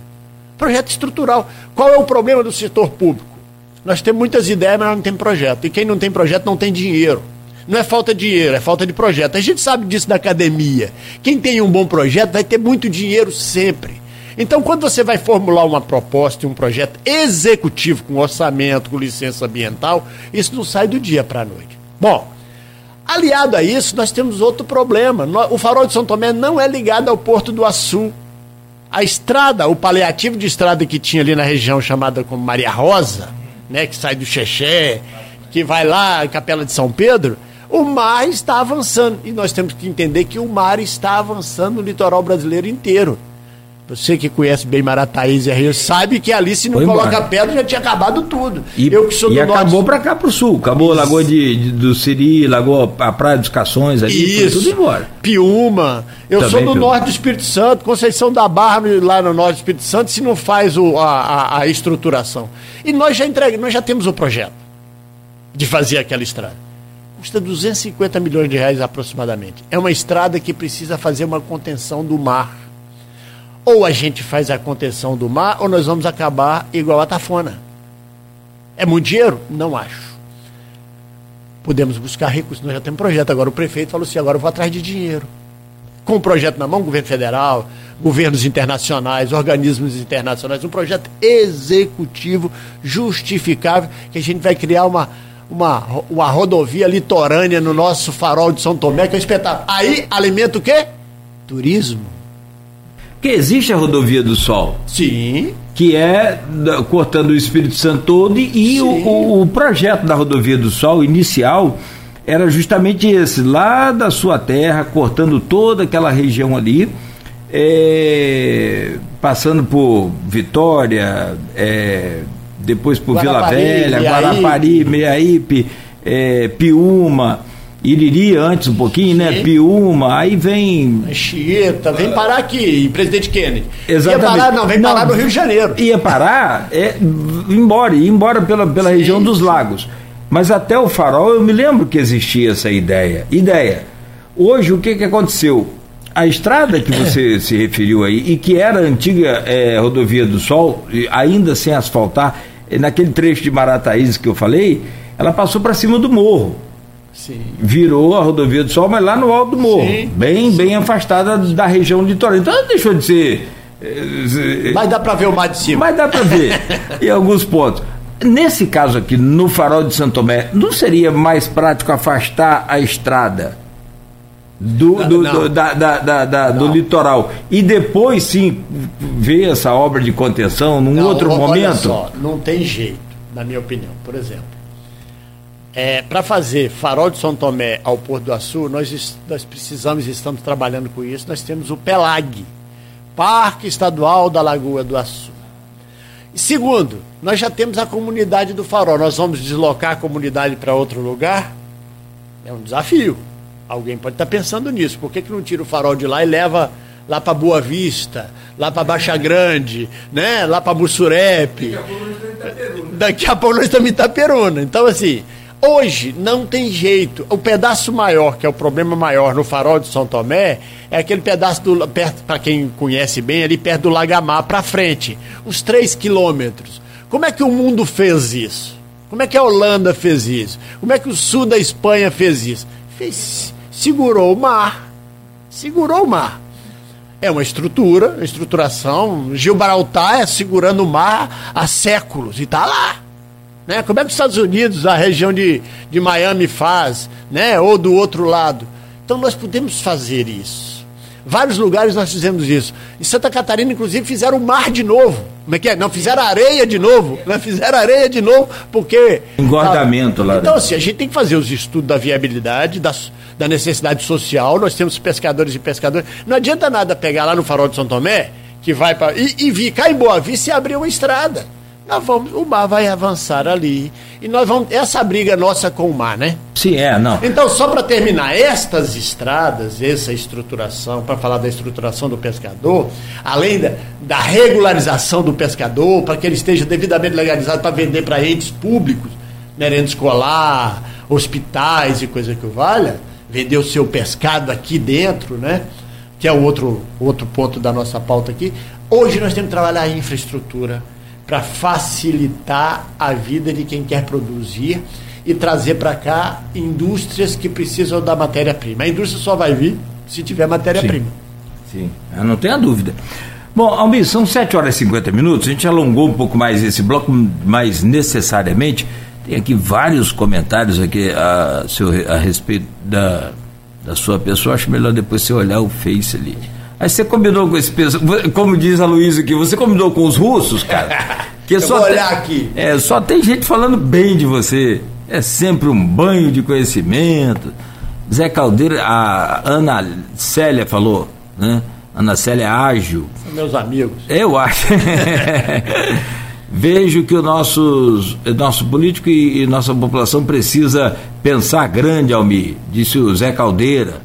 Projeto estrutural. Qual é o problema do setor público? Nós temos muitas ideias, mas não temos projeto. E quem não tem projeto não tem dinheiro. Não é falta de dinheiro, é falta de projeto. A gente sabe disso da academia. Quem tem um bom projeto vai ter muito dinheiro sempre. Então, quando você vai formular uma proposta e um projeto executivo com orçamento, com licença ambiental, isso não sai do dia para a noite. Bom, aliado a isso, nós temos outro problema. O farol de São Tomé não é ligado ao Porto do Açu. A estrada, o paliativo de estrada que tinha ali na região chamada como Maria Rosa, né, que sai do Xexé, que vai lá, Capela de São Pedro, o mar está avançando. E nós temos que entender que o mar está avançando no litoral brasileiro inteiro. Você que conhece bem Marataízes e Rio sabe que ali, se não Foi coloca embora. pedra, já tinha acabado tudo. E, eu que sou e acabou para cá para o sul. Acabou Isso. Lagoa de, de, do Siri, Lagoa, a Praia dos Cações ali, Isso. tudo embora. Piúma. Eu Também sou do Piúma. norte do Espírito Santo, Conceição da Barra, lá no norte do Espírito Santo, se não faz o, a, a, a estruturação. E nós já entregamos, nós já temos o projeto de fazer aquela estrada custa 250 milhões de reais aproximadamente. É uma estrada que precisa fazer uma contenção do mar. Ou a gente faz a contenção do mar, ou nós vamos acabar igual a Tafona. É muito dinheiro? Não acho. Podemos buscar recursos, nós já temos projeto. Agora o prefeito falou assim: agora eu vou atrás de dinheiro. Com o projeto na mão, governo federal, governos internacionais, organismos internacionais, um projeto executivo justificável que a gente vai criar uma uma, uma rodovia litorânea no nosso farol de São Tomé, que é um espetáculo. Aí alimenta o quê? Turismo. Que existe a rodovia do Sol. Sim. Que é cortando o Espírito Santo todo e o, o, o projeto da rodovia do Sol inicial era justamente esse, lá da sua terra, cortando toda aquela região ali, é, passando por Vitória, é, depois por Vila Velha, Guarapari, Meiaípe, é, Piúma. Iriri antes um pouquinho, né? Sim. né? Piúma, aí vem. Chieta, vem parar aqui, Presidente Kennedy. Exatamente. Ia parar, não, vem não, parar no Rio de Janeiro. Ia parar, é, embora, ia embora pela, pela região dos lagos. Mas até o farol eu me lembro que existia essa ideia. Ideia. Hoje o que, que aconteceu? A estrada que você se referiu aí, e que era a antiga é, rodovia do Sol, ainda sem asfaltar, naquele trecho de Marataízes que eu falei, ela passou para cima do morro. Sim. Virou a rodovia do Sol, mas lá no alto do morro, sim, bem, sim. bem afastada da região litoral. Então ela deixou de ser. Eh, mas dá para ver o mar de cima. Mas dá para ver em alguns pontos. Nesse caso aqui, no farol de Santo Tomé, não seria mais prático afastar a estrada do, do, do, da, da, da, do litoral e depois sim ver essa obra de contenção num não, outro olha momento? Só, não tem jeito, na minha opinião. Por exemplo, é, para fazer farol de São Tomé ao Porto do Açu, nós, nós precisamos, estamos trabalhando com isso, nós temos o PELAG, Parque Estadual da Lagoa do Açu. E segundo, nós já temos a comunidade do farol, nós vamos deslocar a comunidade para outro lugar? É um desafio Alguém pode estar pensando nisso. Por que, que não tira o farol de lá e leva lá para Boa Vista, lá para Baixa Grande, né? lá para Mussurepe? Daqui a pouco nós estamos em Itaperuna. Então, assim, hoje não tem jeito. O pedaço maior, que é o problema maior no farol de São Tomé, é aquele pedaço do perto, para quem conhece bem, ali perto do Lagamar para frente, uns 3 quilômetros. Como é que o mundo fez isso? Como é que a Holanda fez isso? Como é que o sul da Espanha fez isso? Fez segurou o mar. Segurou o mar. É uma estrutura, estruturação. Gibraltar é segurando o mar há séculos e está lá. Né? Como é que os Estados Unidos, a região de, de Miami faz, né? ou do outro lado? Então nós podemos fazer isso. Vários lugares nós fizemos isso. Em Santa Catarina, inclusive, fizeram o mar de novo. Como é que é? Não, fizeram areia de novo. Né? Fizeram areia de novo, porque. Engordamento lá. Então, assim, a gente tem que fazer os estudos da viabilidade, da, da necessidade social. Nós temos pescadores e pescadores. Não adianta nada pegar lá no farol de São Tomé, que vai para. E, e vir cá em Boa Vista e abrir uma estrada nós vamos, o mar vai avançar ali. E nós vamos. Essa briga nossa com o mar, né? Sim, é, não. Então, só para terminar, estas estradas, essa estruturação, para falar da estruturação do pescador, além da, da regularização do pescador, para que ele esteja devidamente legalizado para vender para entes públicos, merenda escolar, hospitais e coisa que valha, vender o seu pescado aqui dentro, né? Que é o outro, outro ponto da nossa pauta aqui. Hoje nós temos que trabalhar a infraestrutura para facilitar a vida de quem quer produzir e trazer para cá indústrias que precisam da matéria-prima. A indústria só vai vir se tiver matéria-prima. Sim, Sim. Eu não tenho dúvida. Bom, Almir, são 7 horas e 50 minutos, a gente alongou um pouco mais esse bloco, mais necessariamente. Tem aqui vários comentários aqui a, seu, a respeito da, da sua pessoa. Acho melhor depois você olhar o Face ali. Aí você combinou com esse pessoal, como diz a Luísa aqui, você combinou com os russos, cara? Que Eu só vou olhar tem, aqui. É, só tem gente falando bem de você. É sempre um banho de conhecimento. Zé Caldeira, a Ana Célia falou, né? Ana Célia é ágil. São meus amigos. Eu acho. Vejo que o nossos, nosso político e, e nossa população precisa pensar grande, Almir, disse o Zé Caldeira.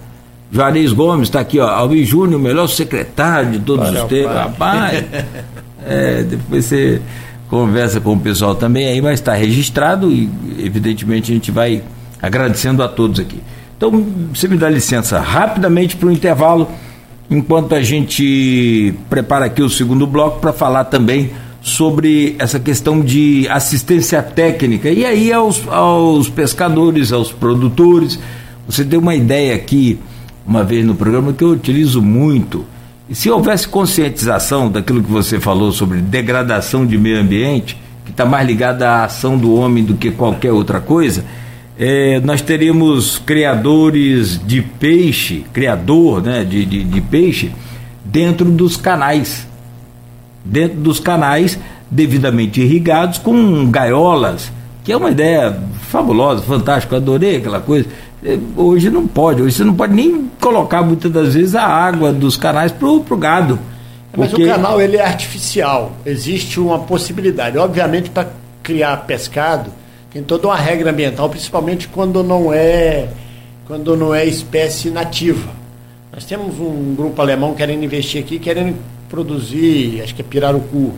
Juarez Gomes está aqui, ó. Alvin Júnior, o melhor secretário de todos Olha os tempos. Rapaz, é, depois você conversa com o pessoal também aí, mas está registrado e, evidentemente, a gente vai agradecendo a todos aqui. Então, você me dá licença rapidamente para o intervalo, enquanto a gente prepara aqui o segundo bloco para falar também sobre essa questão de assistência técnica e aí aos, aos pescadores, aos produtores. Você deu uma ideia aqui uma vez no programa que eu utilizo muito. E se houvesse conscientização daquilo que você falou sobre degradação de meio ambiente, que está mais ligada à ação do homem do que qualquer outra coisa, é, nós teríamos criadores de peixe, criador né, de, de, de peixe, dentro dos canais. Dentro dos canais devidamente irrigados com gaiolas, que é uma ideia fabulosa, fantástica, adorei aquela coisa. É, hoje não pode, hoje você não pode nem colocar muitas das vezes a água dos canais para o gado. Mas porque... o canal ele é artificial, existe uma possibilidade. Obviamente, para criar pescado, tem toda uma regra ambiental, principalmente quando não é quando não é espécie nativa. Nós temos um grupo alemão querendo investir aqui, querendo produzir, acho que é pirarucu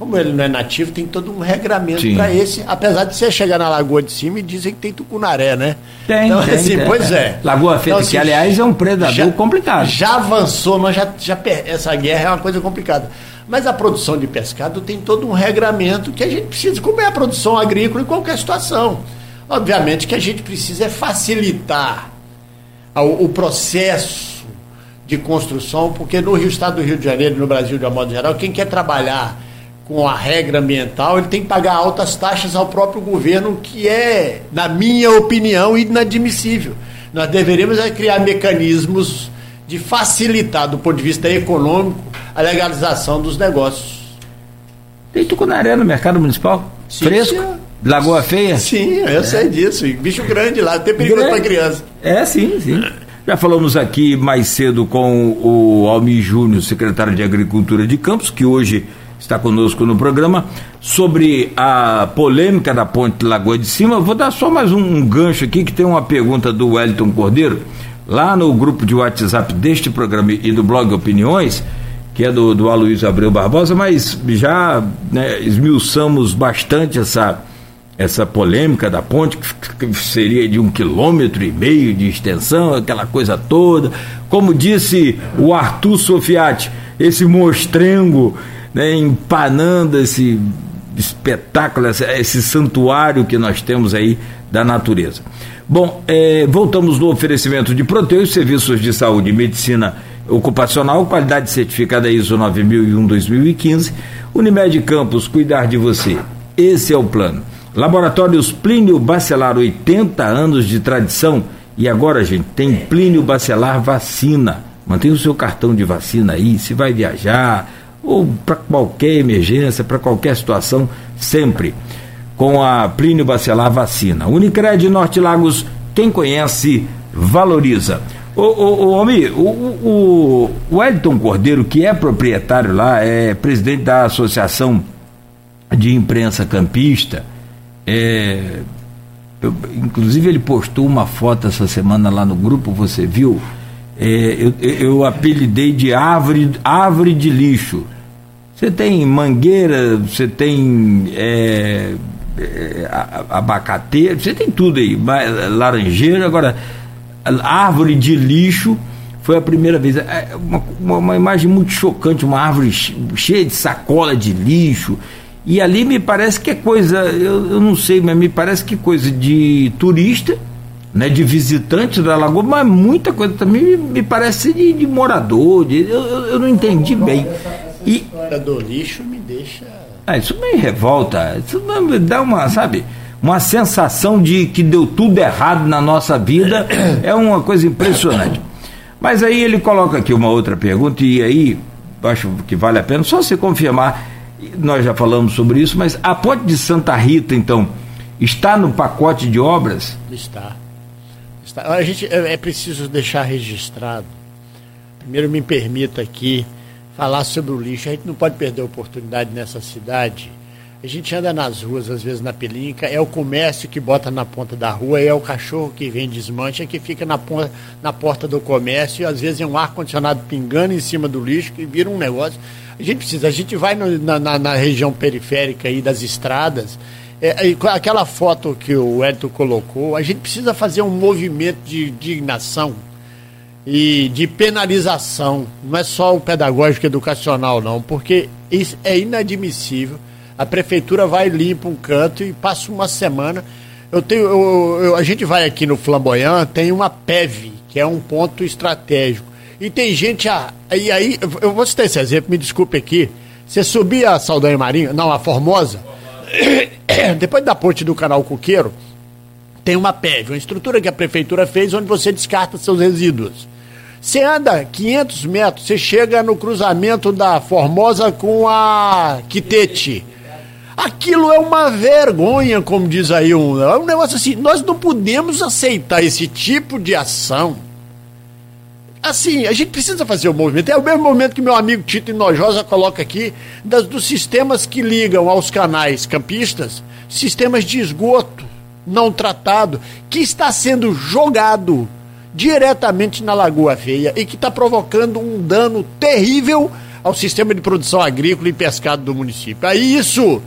como ele não é nativo, tem todo um regramento para esse, apesar de você chegar na Lagoa de Cima e dizem que tem tucunaré, né? Tem, então, tem, assim, tem. pois é. Lagoa Feita, então, assim, que aliás é um predador já, complicado. Já avançou, mas já, já, essa guerra é uma coisa complicada. Mas a produção de pescado tem todo um regramento que a gente precisa, como é a produção agrícola em qualquer situação. Obviamente que a gente precisa é facilitar o, o processo de construção, porque no Rio Estado do Rio de Janeiro, no Brasil de uma modo geral, quem quer trabalhar com a regra ambiental, ele tem que pagar altas taxas ao próprio governo, que é, na minha opinião, inadmissível. Nós deveríamos é criar mecanismos de facilitar, do ponto de vista econômico, a legalização dos negócios. Tem tucunaré no mercado municipal? Sim, Fresco? Sim. Lagoa Feia? Sim, eu é. sei disso. Bicho grande lá, tem perigo para criança. É, sim, sim. Já falamos aqui mais cedo com o Almi Júnior, secretário de Agricultura de Campos, que hoje está conosco no programa, sobre a polêmica da ponte Lagoa de Cima. Vou dar só mais um, um gancho aqui, que tem uma pergunta do Wellington Cordeiro, lá no grupo de WhatsApp deste programa e do blog Opiniões, que é do, do Aloysio Abreu Barbosa, mas já né, esmiuçamos bastante essa, essa polêmica da ponte, que seria de um quilômetro e meio de extensão, aquela coisa toda. Como disse o Arthur Sofiati, esse mostrengo né, empanando esse espetáculo, esse, santuário que nós temos aí da natureza. Bom, é, voltamos no oferecimento de Proteus, serviços de saúde e medicina ocupacional, qualidade certificada ISO 9001-2015. Unimed Campos, cuidar de você. Esse é o plano. Laboratórios Plínio Bacelar, 80 anos de tradição. E agora, gente, tem Plínio Bacelar Vacina. Mantenha o seu cartão de vacina aí, se vai viajar, ou para qualquer emergência, para qualquer situação, sempre com a Plínio Bacelar Vacina. Unicred Norte Lagos, quem conhece, valoriza. Ô, ô, ô Almi, o, o, o Elton Cordeiro, que é proprietário lá, é presidente da Associação de Imprensa Campista, é, eu, inclusive ele postou uma foto essa semana lá no grupo, você viu? É, eu, eu apelidei de árvore, árvore de lixo. Você tem mangueira, você tem é, é, abacateiro, você tem tudo aí, laranjeira, agora árvore de lixo foi a primeira vez. É uma, uma, imagem muito chocante, uma árvore cheia de sacola de lixo. E ali me parece que é coisa, eu, eu não sei, mas me parece que coisa de turista, né, de visitante da lagoa, mas muita coisa também me, me parece de, de morador, de, eu, eu não entendi bem. E a do lixo me deixa. Ah, isso me revolta, isso me dá uma, sabe? uma sensação de que deu tudo errado na nossa vida, é uma coisa impressionante. Mas aí ele coloca aqui uma outra pergunta, e aí acho que vale a pena só se confirmar. Nós já falamos sobre isso, mas a ponte de Santa Rita, então, está no pacote de obras? Está. está. A gente é, é preciso deixar registrado. Primeiro me permita aqui falar sobre o lixo. A gente não pode perder a oportunidade nessa cidade a gente anda nas ruas, às vezes na pelinca, é o comércio que bota na ponta da rua, é o cachorro que vem desmancha, que fica na, ponta, na porta do comércio, e às vezes é um ar-condicionado pingando em cima do lixo, que vira um negócio. A gente precisa, a gente vai no, na, na, na, região periférica aí das estradas, é, aquela foto que o Edson colocou, a gente precisa fazer um movimento de indignação e de penalização, não é só o pedagógico educacional, não, porque isso é inadmissível a prefeitura vai limpa um canto e passa uma semana. Eu tenho, eu, eu, a gente vai aqui no Flamboyant, tem uma PEV, que é um ponto estratégico. E tem gente. Ah, e aí, eu vou citar esse exemplo, me desculpe aqui. Você subia a Saldanha Marinho, não, a Formosa, depois da ponte do canal Coqueiro, tem uma PEV, uma estrutura que a prefeitura fez onde você descarta seus resíduos. Você anda 500 metros, você chega no cruzamento da Formosa com a Quitete. Aquilo é uma vergonha, como diz aí um, é um negócio assim. Nós não podemos aceitar esse tipo de ação. Assim, a gente precisa fazer o movimento. É o mesmo momento que meu amigo Tito Inojosa coloca aqui das, dos sistemas que ligam aos canais campistas, sistemas de esgoto não tratado, que está sendo jogado diretamente na Lagoa Feia e que está provocando um dano terrível ao sistema de produção agrícola e pescado do município. Aí isso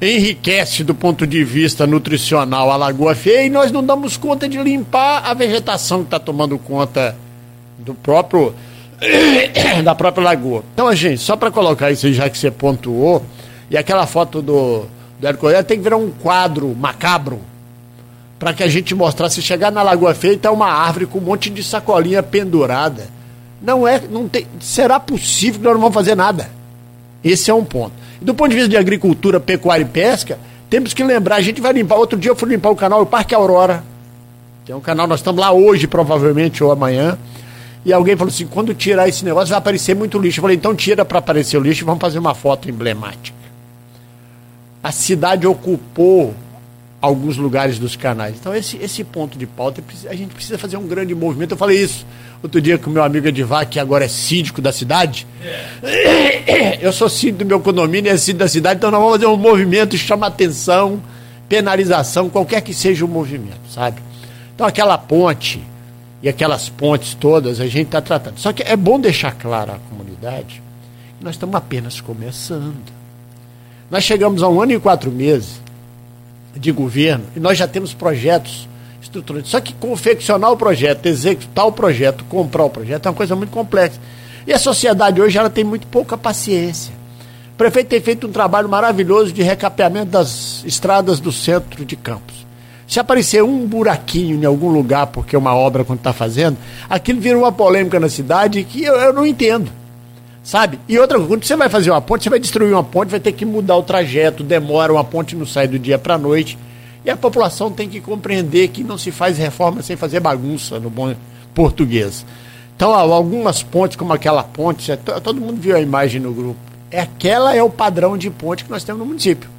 enriquece do ponto de vista nutricional a Lagoa Feia e nós não damos conta de limpar a vegetação que está tomando conta do próprio da própria lagoa. Então, gente, só para colocar isso já que você pontuou, e aquela foto do, do Hélio tem que virar um quadro macabro para que a gente mostrar. Se chegar na Lagoa Feia, tá uma árvore com um monte de sacolinha pendurada. Não é, não tem, será possível que nós não vamos fazer nada? Esse é um ponto. Do ponto de vista de agricultura, pecuária e pesca, temos que lembrar, a gente vai limpar. Outro dia eu fui limpar o canal o Parque Aurora. Tem um canal, nós estamos lá hoje, provavelmente, ou amanhã. E alguém falou assim: quando tirar esse negócio vai aparecer muito lixo. Eu falei: então tira para aparecer o lixo e vamos fazer uma foto emblemática. A cidade ocupou alguns lugares dos canais. Então, esse, esse ponto de pauta, a gente precisa fazer um grande movimento. Eu falei isso outro dia com o meu amigo Edivar, que agora é síndico da cidade. É. Eu sou síndico do meu condomínio, é síndico da cidade, então nós vamos fazer um movimento, chama atenção, penalização, qualquer que seja o movimento, sabe? Então, aquela ponte e aquelas pontes todas, a gente está tratando. Só que é bom deixar claro à comunidade que nós estamos apenas começando. Nós chegamos a um ano e quatro meses de governo e nós já temos projetos estruturantes. Só que confeccionar o projeto, executar o projeto, comprar o projeto é uma coisa muito complexa. E a sociedade hoje ela tem muito pouca paciência. O prefeito tem feito um trabalho maravilhoso de recapeamento das estradas do centro de Campos. Se aparecer um buraquinho em algum lugar, porque uma obra quando está fazendo, aquilo vira uma polêmica na cidade que eu, eu não entendo. Sabe? E outra coisa, quando você vai fazer uma ponte, você vai destruir uma ponte, vai ter que mudar o trajeto, demora, uma ponte não sai do dia para a noite. E a população tem que compreender que não se faz reforma sem fazer bagunça, no bom português. Então, algumas pontes, como aquela ponte, todo mundo viu a imagem no grupo. É aquela é o padrão de ponte que nós temos no município.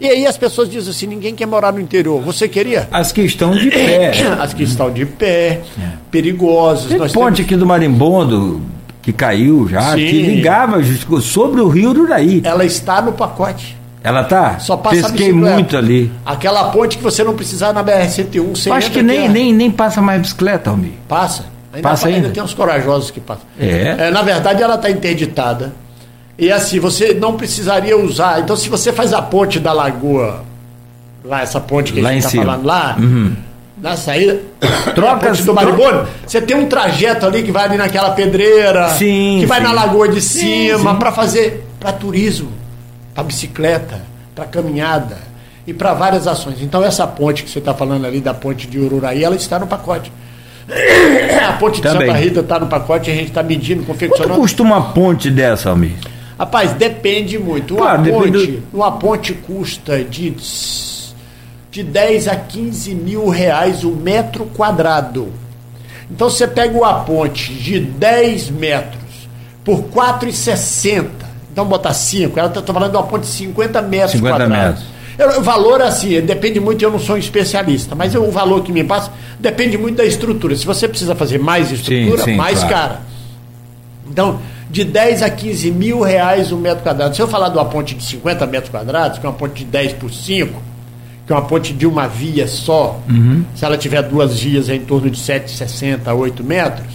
E aí as pessoas dizem assim, ninguém quer morar no interior. Você queria? As que estão de pé. As que estão de pé, é. perigosas. Tem ponte temos... aqui do Marimbondo, que caiu já, Sim. que ligava sobre o rio Uraí. Ela está no pacote. Ela tá? Só passa Pesquei muito ali. Aquela ponte que você não precisava na BR-101. Acho que nem, nem, nem passa mais bicicleta, Almir. Passa. Ainda, passa ainda? ainda tem uns corajosos que passam. É. é na verdade, ela está interditada. E assim, você não precisaria usar. Então, se você faz a ponte da lagoa, lá, essa ponte que lá a gente está falando lá, uhum. na saída, trocas do Maribondo, você tem um trajeto ali que vai ali naquela pedreira, sim, que vai sim. na lagoa de cima, para fazer para turismo, para bicicleta, para caminhada e para várias ações. Então, essa ponte que você está falando ali, da ponte de Ururaí, ela está no pacote. A ponte de Também. Santa Rita está no pacote, a gente está medindo, confeccionando. Quanto custa uma ponte dessa, Almir? Rapaz, depende muito. Uma, claro, ponte, depende... uma ponte custa de, de 10 a 15 mil reais o metro quadrado. Então você pega uma ponte de 10 metros por 4,60. Então botar 5, ela está falando de uma ponte de 50 metros 50 quadrados. Metros. o valor, assim, depende muito, eu não sou um especialista, mas o valor que me passa depende muito da estrutura. Se você precisa fazer mais estrutura, sim, sim, mais claro. cara. Então, de 10 a 15 mil reais o metro quadrado. Se eu falar de uma ponte de 50 metros quadrados, que é uma ponte de 10 por 5, que é uma ponte de uma via só, uhum. se ela tiver duas vias é em torno de 7,60 a 8 metros,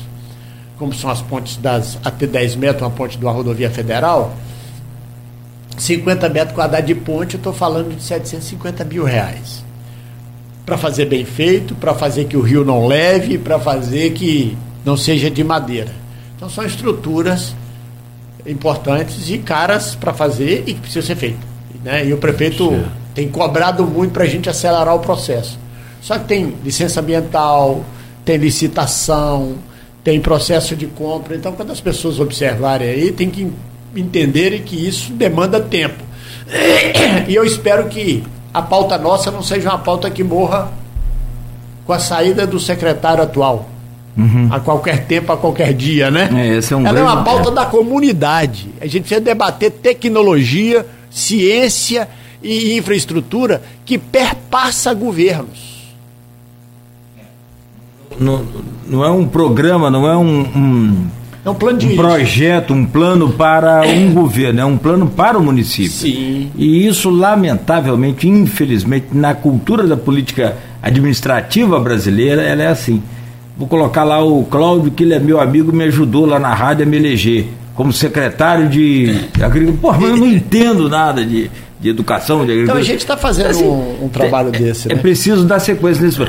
como são as pontes das até 10 metros, uma ponte de uma rodovia federal, 50 metros quadrados de ponte, eu estou falando de 750 mil reais. Para fazer bem feito, para fazer que o rio não leve, para fazer que não seja de madeira. Então são estruturas importantes e caras para fazer e que precisam ser feitas. Né? E o prefeito Sim. tem cobrado muito para a gente acelerar o processo. Só que tem licença ambiental, tem licitação, tem processo de compra. Então, quando as pessoas observarem aí, tem que entenderem que isso demanda tempo. E eu espero que a pauta nossa não seja uma pauta que morra com a saída do secretário atual. Uhum. A qualquer tempo, a qualquer dia, né? É, esse é um Ela é uma pauta é. da comunidade. A gente precisa debater tecnologia, ciência e infraestrutura que perpassa governos. Não, não é um programa, não é um, um, é um, plano de um projeto, um plano para um governo, é um plano para o município. Sim. E isso, lamentavelmente, infelizmente, na cultura da política administrativa brasileira, ela é assim. Vou colocar lá o Cláudio, que ele é meu amigo, me ajudou lá na rádio a me eleger como secretário de agricultura. Porra, mas eu não entendo nada de, de educação, de agricultura. Então a gente está fazendo assim, um, um, trabalho é, desse. É, né? é preciso dar sequência nesse.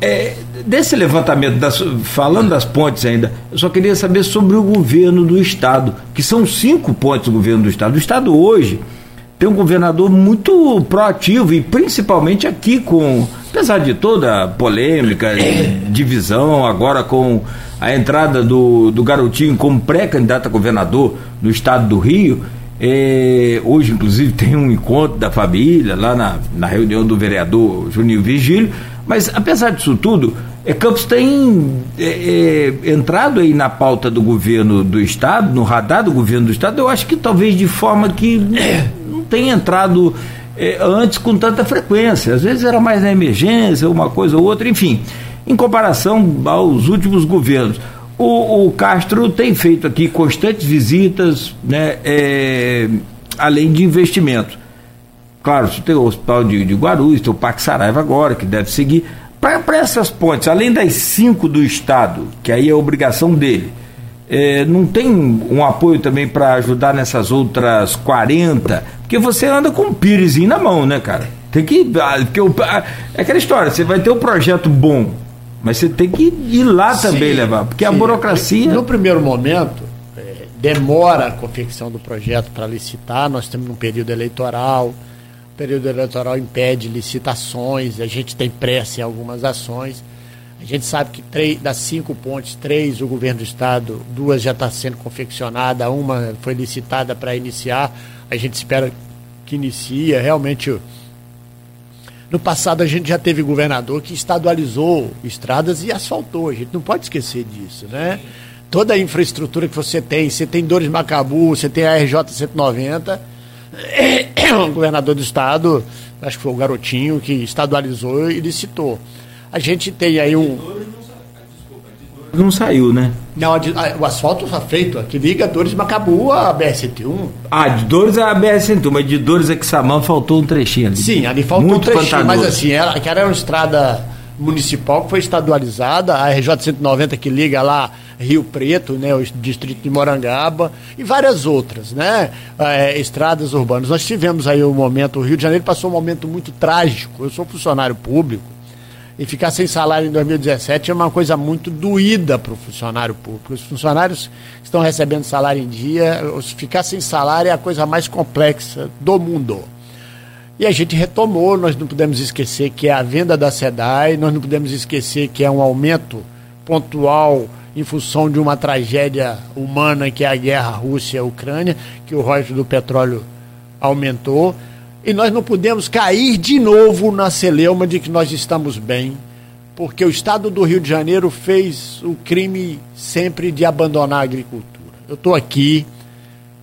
É, desse levantamento, das, falando das pontes ainda, eu só queria saber sobre o governo do Estado, que são cinco pontes do governo do Estado. O Estado hoje tem um governador muito proativo e principalmente aqui com, apesar de toda a polêmica, divisão, agora com a entrada do, do garotinho como pré-candidato a governador no estado do Rio. É, hoje, inclusive, tem um encontro da família lá na, na reunião do vereador Juninho Vigílio. Mas, apesar disso tudo, é, Campos tem é, é, entrado aí na pauta do governo do Estado, no radar do governo do Estado, eu acho que talvez de forma que tem entrado eh, antes com tanta frequência. Às vezes era mais na emergência, uma coisa ou outra, enfim. Em comparação aos últimos governos, o, o Castro tem feito aqui constantes visitas, né, eh, além de investimento. Claro, tem o Hospital de, de Guarulhos, tem o Parque Saraiva agora, que deve seguir. Para essas pontes, além das cinco do Estado, que aí é obrigação dele, é, não tem um apoio também para ajudar nessas outras 40? Porque você anda com um pirezinho na mão, né, cara? Tem que. Ah, porque o, ah, é aquela história, você vai ter um projeto bom, mas você tem que ir lá sim, também levar. Porque sim. a burocracia. No primeiro momento, é, demora a confecção do projeto para licitar, nós estamos num período eleitoral. período eleitoral impede licitações, a gente tem pressa em algumas ações. A gente sabe que três, das cinco pontes, três o governo do estado, duas já está sendo confeccionada, uma foi licitada para iniciar, a gente espera que inicie. Realmente, no passado a gente já teve governador que estadualizou estradas e asfaltou, a gente não pode esquecer disso, né? Toda a infraestrutura que você tem, você tem Dores Macabu, você tem a RJ 190, o governador do estado, acho que foi o Garotinho, que estadualizou e licitou. A gente tem aí um. Não saiu, né? Não, o asfalto está feito, que liga Dores Macabu a BR-101. Ah, de Dores a BR-101, mas de Dores a Quissamã faltou um trechinho ali. Sim, ali faltou Muito um trechinho, pantanoso. mas assim, era, que era uma estrada municipal que foi estadualizada, a RJ 190 que liga lá Rio Preto, né, o distrito de Morangaba e várias outras, né, é, estradas urbanas. Nós tivemos aí um momento, o Rio de Janeiro passou um momento muito trágico. Eu sou funcionário público e ficar sem salário em 2017 é uma coisa muito doída para o funcionário público. Os funcionários estão recebendo salário em dia, ficar sem salário é a coisa mais complexa do mundo. E a gente retomou, nós não podemos esquecer que é a venda da SEDAI, nós não podemos esquecer que é um aumento pontual em função de uma tragédia humana que é a guerra Rússia-Ucrânia, que o royalties do petróleo aumentou. E nós não podemos cair de novo na celeuma de que nós estamos bem, porque o Estado do Rio de Janeiro fez o crime sempre de abandonar a agricultura. Eu estou aqui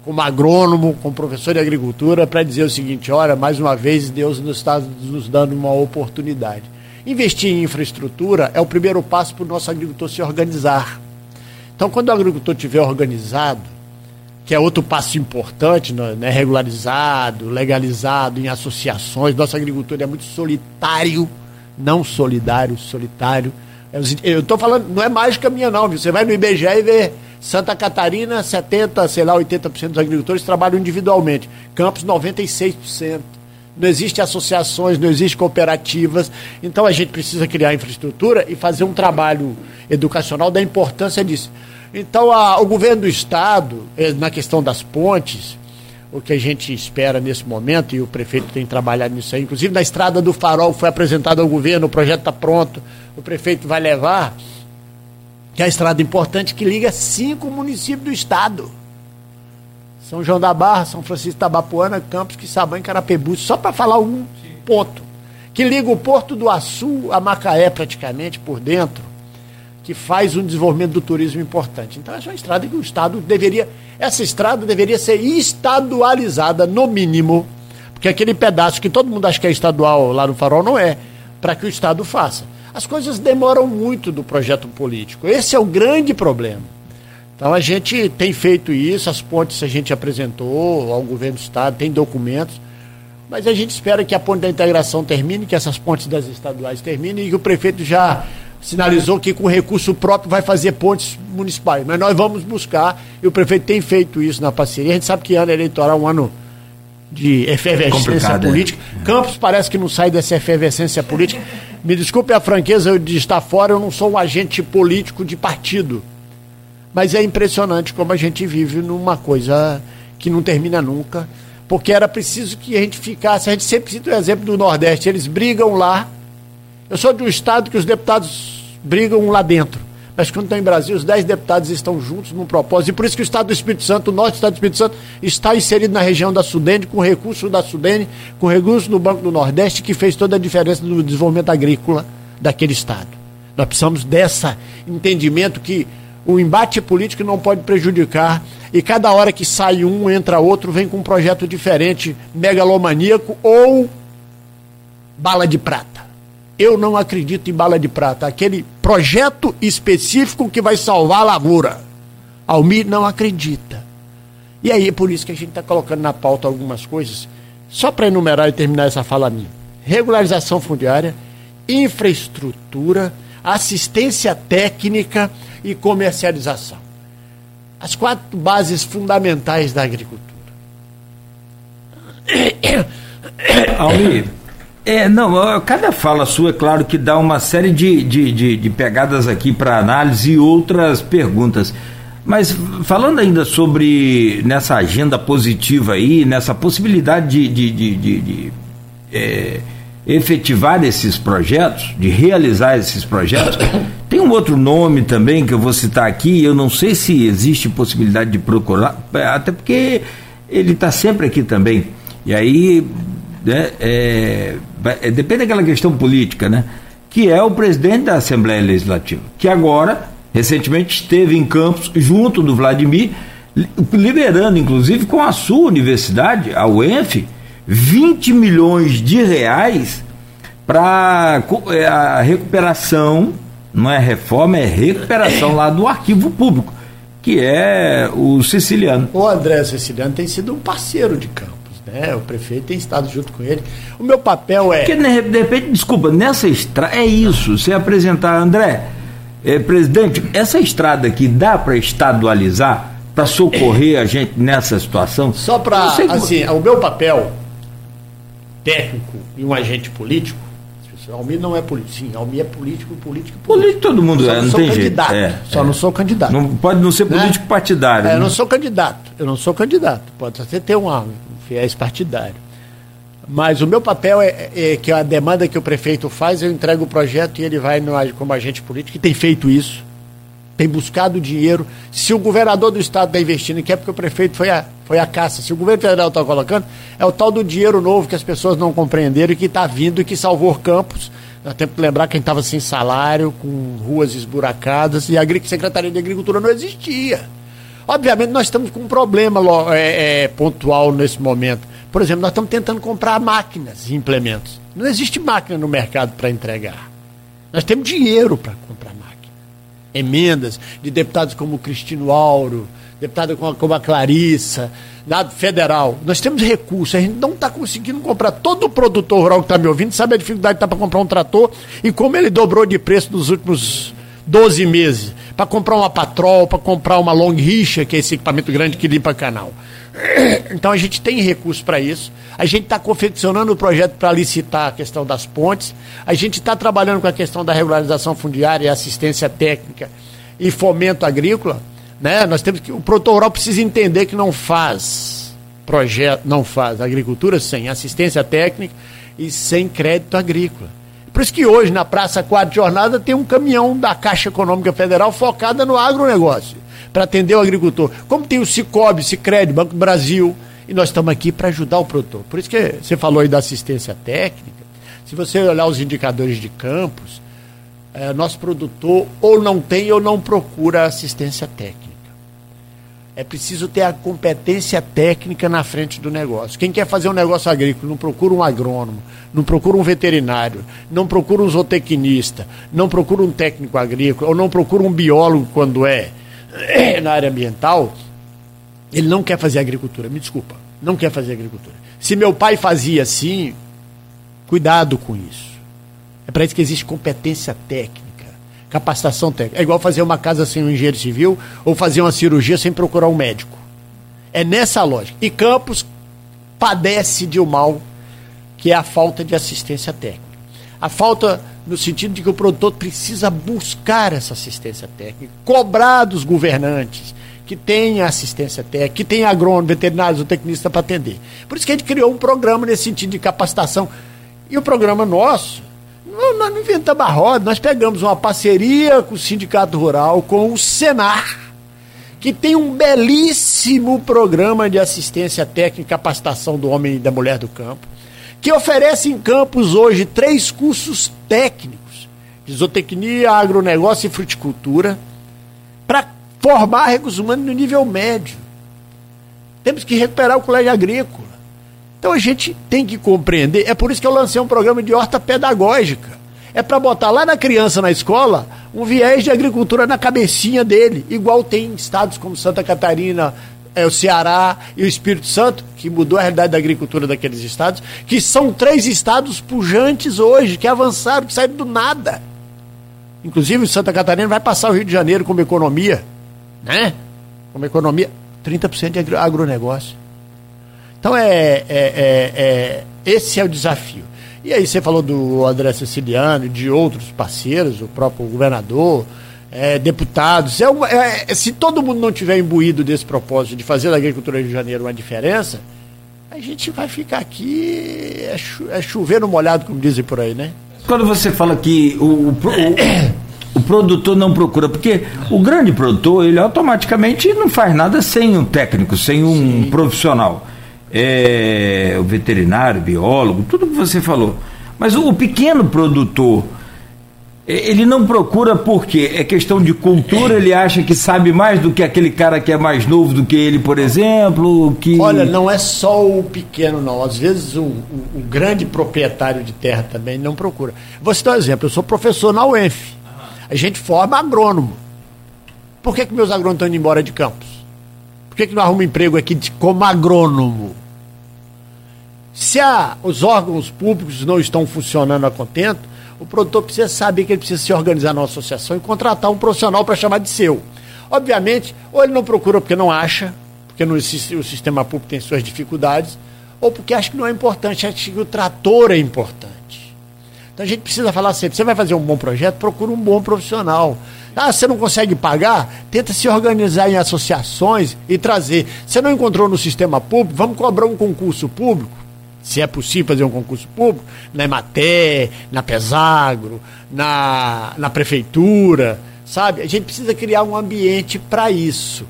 como agrônomo, como professor de agricultura, para dizer o seguinte: olha, mais uma vez Deus nos está nos dando uma oportunidade. Investir em infraestrutura é o primeiro passo para o nosso agricultor se organizar. Então, quando o agricultor estiver organizado, que é outro passo importante, né, né regularizado, legalizado em associações, nosso agricultor é muito solitário, não solidário, solitário. Eu estou falando, não é mágica minha não, viu? você vai no IBGE e vê Santa Catarina, 70%, sei lá, 80% dos agricultores trabalham individualmente. Campos, 96%. Não existe associações, não existe cooperativas. Então a gente precisa criar infraestrutura e fazer um trabalho educacional da importância disso. Então a, o governo do estado, eh, na questão das pontes, o que a gente espera nesse momento, e o prefeito tem trabalhado nisso aí, inclusive na estrada do Farol foi apresentado ao governo, o projeto está pronto, o prefeito vai levar que é a estrada importante que liga cinco municípios do estado. São João da Barra, São Francisco Tabapuana, Campos, Quissabã e Carapebu, só para falar um ponto. Que liga o Porto do Açu a Macaé praticamente por dentro, que faz um desenvolvimento do turismo importante. Então essa é uma estrada que o Estado deveria, essa estrada deveria ser estadualizada no mínimo, porque aquele pedaço que todo mundo acha que é estadual lá no Farol não é, para que o Estado faça as coisas demoram muito do projeto político. Esse é o grande problema. Então a gente tem feito isso, as pontes a gente apresentou ao governo do estado, tem documentos, mas a gente espera que a ponte da integração termine, que essas pontes das estaduais terminem e que o prefeito já sinalizou que com recurso próprio vai fazer pontes municipais. Mas nós vamos buscar, e o prefeito tem feito isso na parceria. A gente sabe que ano eleitoral é um ano de efervescência é. política. É. Campos parece que não sai dessa efervescência política. Me desculpe a franqueza de estar fora, eu não sou um agente político de partido. Mas é impressionante como a gente vive numa coisa que não termina nunca. Porque era preciso que a gente ficasse. A gente sempre cita o exemplo do Nordeste. Eles brigam lá. Eu sou de um estado que os deputados brigam lá dentro mas quando está em Brasília, os dez deputados estão juntos num propósito. E por isso que o Estado do Espírito Santo, o nosso Estado do Espírito Santo, está inserido na região da Sudene, com recurso da Sudene, com recurso do Banco do Nordeste, que fez toda a diferença no desenvolvimento agrícola daquele Estado. Nós precisamos desse entendimento que o embate político não pode prejudicar e cada hora que sai um, entra outro, vem com um projeto diferente, megalomaníaco ou bala de prata. Eu não acredito em bala de prata, aquele projeto específico que vai salvar a lavoura. Almir não acredita. E aí é por isso que a gente está colocando na pauta algumas coisas, só para enumerar e terminar essa fala minha. Regularização fundiária, infraestrutura, assistência técnica e comercialização. As quatro bases fundamentais da agricultura. Almir, é, não, cada fala sua, é claro que dá uma série de, de, de, de pegadas aqui para análise e outras perguntas. Mas falando ainda sobre nessa agenda positiva aí, nessa possibilidade de, de, de, de é, efetivar esses projetos, de realizar esses projetos. Tem um outro nome também que eu vou citar aqui, eu não sei se existe possibilidade de procurar, até porque ele está sempre aqui também. E aí né, é, é, depende daquela questão política, né? Que é o presidente da Assembleia Legislativa, que agora, recentemente, esteve em Campos junto do Vladimir, liberando, inclusive, com a sua universidade, a UENF, 20 milhões de reais para é, a recuperação, não é reforma, é recuperação lá do arquivo público, que é o siciliano. O André Siciliano tem sido um parceiro de campo. Né? O prefeito tem estado junto com ele. O meu papel é. Porque, de repente, desculpa, nessa estrada. É isso, você apresentar, André, é, presidente, essa estrada aqui dá para estadualizar, para socorrer a gente nessa situação? Só para. Assim, o meu papel técnico e um agente político. Almir não é político. Sim, Almir é político, político, político. Político todo mundo é, não, não tem candidato, jeito. É, só é. não sou candidato. Não, pode não ser né? político né? partidário. É, né? Eu não sou candidato. Eu não sou candidato. Pode até ter um, um fiéis partidário. Mas o meu papel é, é, que a demanda que o prefeito faz, eu entrego o projeto e ele vai no, como agente político, e tem feito isso tem buscado dinheiro. Se o governador do estado está investindo, que é porque o prefeito foi a, foi a caça. Se o governo federal está colocando, é o tal do dinheiro novo que as pessoas não compreenderam e que está vindo e que salvou campos. Dá tempo de lembrar quem estava sem salário, com ruas esburacadas, e a Secretaria de Agricultura não existia. Obviamente, nós estamos com um problema é, é, pontual nesse momento. Por exemplo, nós estamos tentando comprar máquinas e implementos. Não existe máquina no mercado para entregar. Nós temos dinheiro para comprar máquinas emendas de deputados como Cristino Auro, deputado como a Clarissa, da federal. Nós temos recursos, a gente não está conseguindo comprar. Todo produtor rural que está me ouvindo sabe a dificuldade que está para comprar um trator e como ele dobrou de preço nos últimos 12 meses. Para comprar uma patrol, para comprar uma long richa, que é esse equipamento grande que limpa canal. Então a gente tem recursos para isso. A gente está confeccionando o projeto para licitar a questão das pontes. A gente está trabalhando com a questão da regularização fundiária e assistência técnica e fomento agrícola. Né? Nós temos que o produtor rural precisa entender que não faz projeto, não faz agricultura sem assistência técnica e sem crédito agrícola. Por isso que hoje na Praça 4 Jornada tem um caminhão da Caixa Econômica Federal focada no agronegócio para atender o agricultor. Como tem o Cicobi, Cicred, Banco do Brasil, e nós estamos aqui para ajudar o produtor. Por isso que você falou aí da assistência técnica. Se você olhar os indicadores de campos, é, nosso produtor ou não tem ou não procura assistência técnica. É preciso ter a competência técnica na frente do negócio. Quem quer fazer um negócio agrícola não procura um agrônomo, não procura um veterinário, não procura um zootecnista, não procura um técnico agrícola, ou não procura um biólogo quando é na área ambiental, ele não quer fazer agricultura. Me desculpa, não quer fazer agricultura. Se meu pai fazia assim, cuidado com isso. É para isso que existe competência técnica, capacitação técnica. É igual fazer uma casa sem um engenheiro civil ou fazer uma cirurgia sem procurar um médico. É nessa lógica. E Campos padece de um mal que é a falta de assistência técnica. A falta no sentido de que o produtor precisa buscar essa assistência técnica, cobrar dos governantes que tenha assistência técnica, que tenha agrônomo, veterinários ou tecnista para atender. Por isso que a gente criou um programa nesse sentido de capacitação. E o programa nosso, nós não inventamos a roda, nós pegamos uma parceria com o Sindicato Rural, com o Senar, que tem um belíssimo programa de assistência técnica e capacitação do homem e da mulher do campo que oferece em campos hoje três cursos técnicos de zootecnia, agronegócio e fruticultura para formar recursos humanos no nível médio. Temos que recuperar o colégio agrícola. Então a gente tem que compreender. É por isso que eu lancei um programa de horta pedagógica. É para botar lá na criança na escola um viés de agricultura na cabecinha dele, igual tem em estados como Santa Catarina, é, o Ceará e o Espírito Santo, que mudou a realidade da agricultura daqueles estados, que são três estados pujantes hoje, que avançaram, que saíram do nada. Inclusive, Santa Catarina vai passar o Rio de Janeiro como economia, né? Como economia, 30% de agronegócio. Então, é, é, é, é, esse é o desafio. E aí você falou do André Siciliano, de outros parceiros, o próprio governador, é, deputados. É uma, é, se todo mundo não tiver imbuído desse propósito de fazer da agricultura de Janeiro uma diferença, a gente vai ficar aqui, é, cho é chover no molhado, como dizem por aí, né? Quando você fala que o, o, o, o, produtor não procura, porque o grande produtor, ele automaticamente não faz nada sem um técnico, sem um Sim. profissional. É, o veterinário, biólogo, tudo que você falou. Mas o, o pequeno produtor, ele não procura porque é questão de cultura, ele acha que sabe mais do que aquele cara que é mais novo do que ele, por exemplo. Que... Olha, não é só o pequeno, não. Às vezes o, o, o grande proprietário de terra também não procura. Vou citar um exemplo: eu sou professor na UENF. A gente forma agrônomo. Por que, que meus agrônomos estão indo embora de campos? Por que, que não arruma emprego aqui de, como agrônomo? Se a, os órgãos públicos não estão funcionando a contento, o produtor precisa saber que ele precisa se organizar numa associação e contratar um profissional para chamar de seu. Obviamente, ou ele não procura porque não acha, porque no, o sistema público tem suas dificuldades, ou porque acha que não é importante, acha que o trator é importante. Então a gente precisa falar sempre: você vai fazer um bom projeto, procura um bom profissional. Ah, você não consegue pagar? Tenta se organizar em associações e trazer. Você não encontrou no sistema público? Vamos cobrar um concurso público se é possível fazer um concurso público, na Ematé, na Pesagro, na, na prefeitura, sabe? A gente precisa criar um ambiente para isso.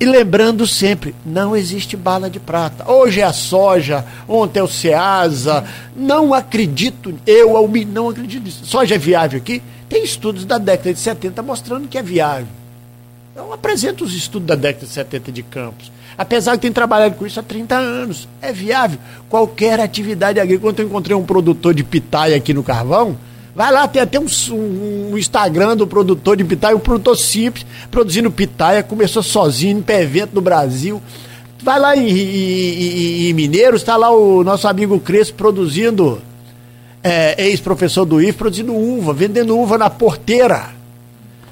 E lembrando sempre, não existe bala de prata. Hoje é a soja, ontem é o Ceasa. Não acredito, eu não acredito nisso. Soja é viável aqui? Tem estudos da década de 70 mostrando que é viável. Então apresenta os estudos da década de 70 de Campos. Apesar de ter trabalhado com isso há 30 anos. É viável. Qualquer atividade agrícola. Quando eu encontrei um produtor de pitaia aqui no Carvão, vai lá, tem até um, um, Instagram do produtor de pitaia, um produtor simples, produzindo pitaia, começou sozinho, em pé evento no Brasil. Vai lá em, em, em Mineiros, está lá o nosso amigo Crespo produzindo, é, ex-professor do IF, produzindo uva, vendendo uva na porteira.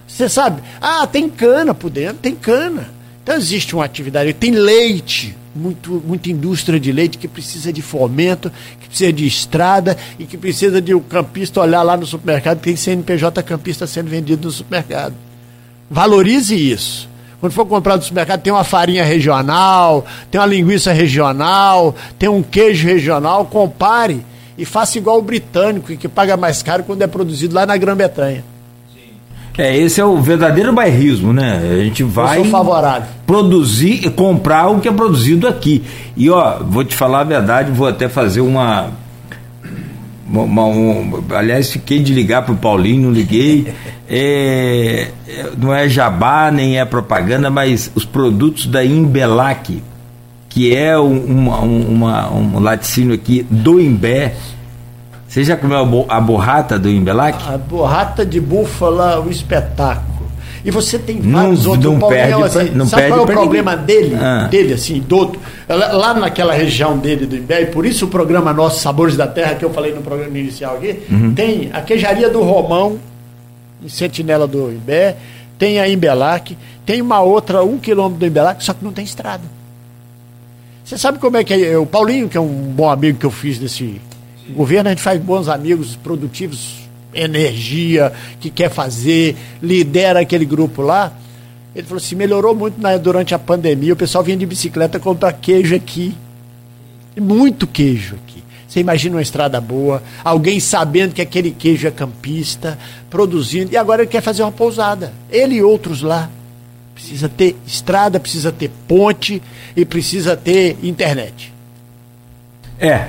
Você sabe? Ah, tem cana por dentro, tem cana. Então existe uma atividade, tem leite, muito, muita indústria de leite que precisa de fomento, que precisa de estrada e que precisa de o um campista olhar lá no supermercado, tem CNPJ campista sendo vendido no supermercado. Valorize isso. Quando for comprar no supermercado, tem uma farinha regional, tem uma linguiça regional, tem um queijo regional, compare e faça igual o britânico, que paga mais caro quando é produzido lá na Grã-Bretanha. É, esse é o verdadeiro bairrismo, né? A gente vai produzir e comprar o que é produzido aqui. E ó, vou te falar a verdade, vou até fazer uma. uma um, aliás, fiquei de ligar pro Paulinho, não liguei. É, não é jabá, nem é propaganda, mas os produtos da Imbelac, que é um, uma, uma, um laticínio aqui do Imbé você já comeu a borrata do Imbelac? A borrata de búfala, o espetáculo. E você tem vários não, outros. Não perde, assim, não sabe qual é o problema ninguém. dele? Ah. Dele, assim, do, lá naquela região dele do Imbé, e por isso o programa nosso Sabores da Terra, que eu falei no programa inicial aqui, uhum. tem a queijaria do Romão, em Sentinela do Imbé, tem a Imbelac, tem uma outra, um quilômetro do Imbelac, só que não tem estrada. Você sabe como é que é? O Paulinho, que é um bom amigo que eu fiz desse o governo a gente faz bons amigos produtivos, energia, que quer fazer, lidera aquele grupo lá. Ele falou assim: melhorou muito na, durante a pandemia. O pessoal vinha de bicicleta comprar queijo aqui. Muito queijo aqui. Você imagina uma estrada boa, alguém sabendo que aquele queijo é campista, produzindo, e agora ele quer fazer uma pousada. Ele e outros lá. Precisa ter estrada, precisa ter ponte e precisa ter internet. É,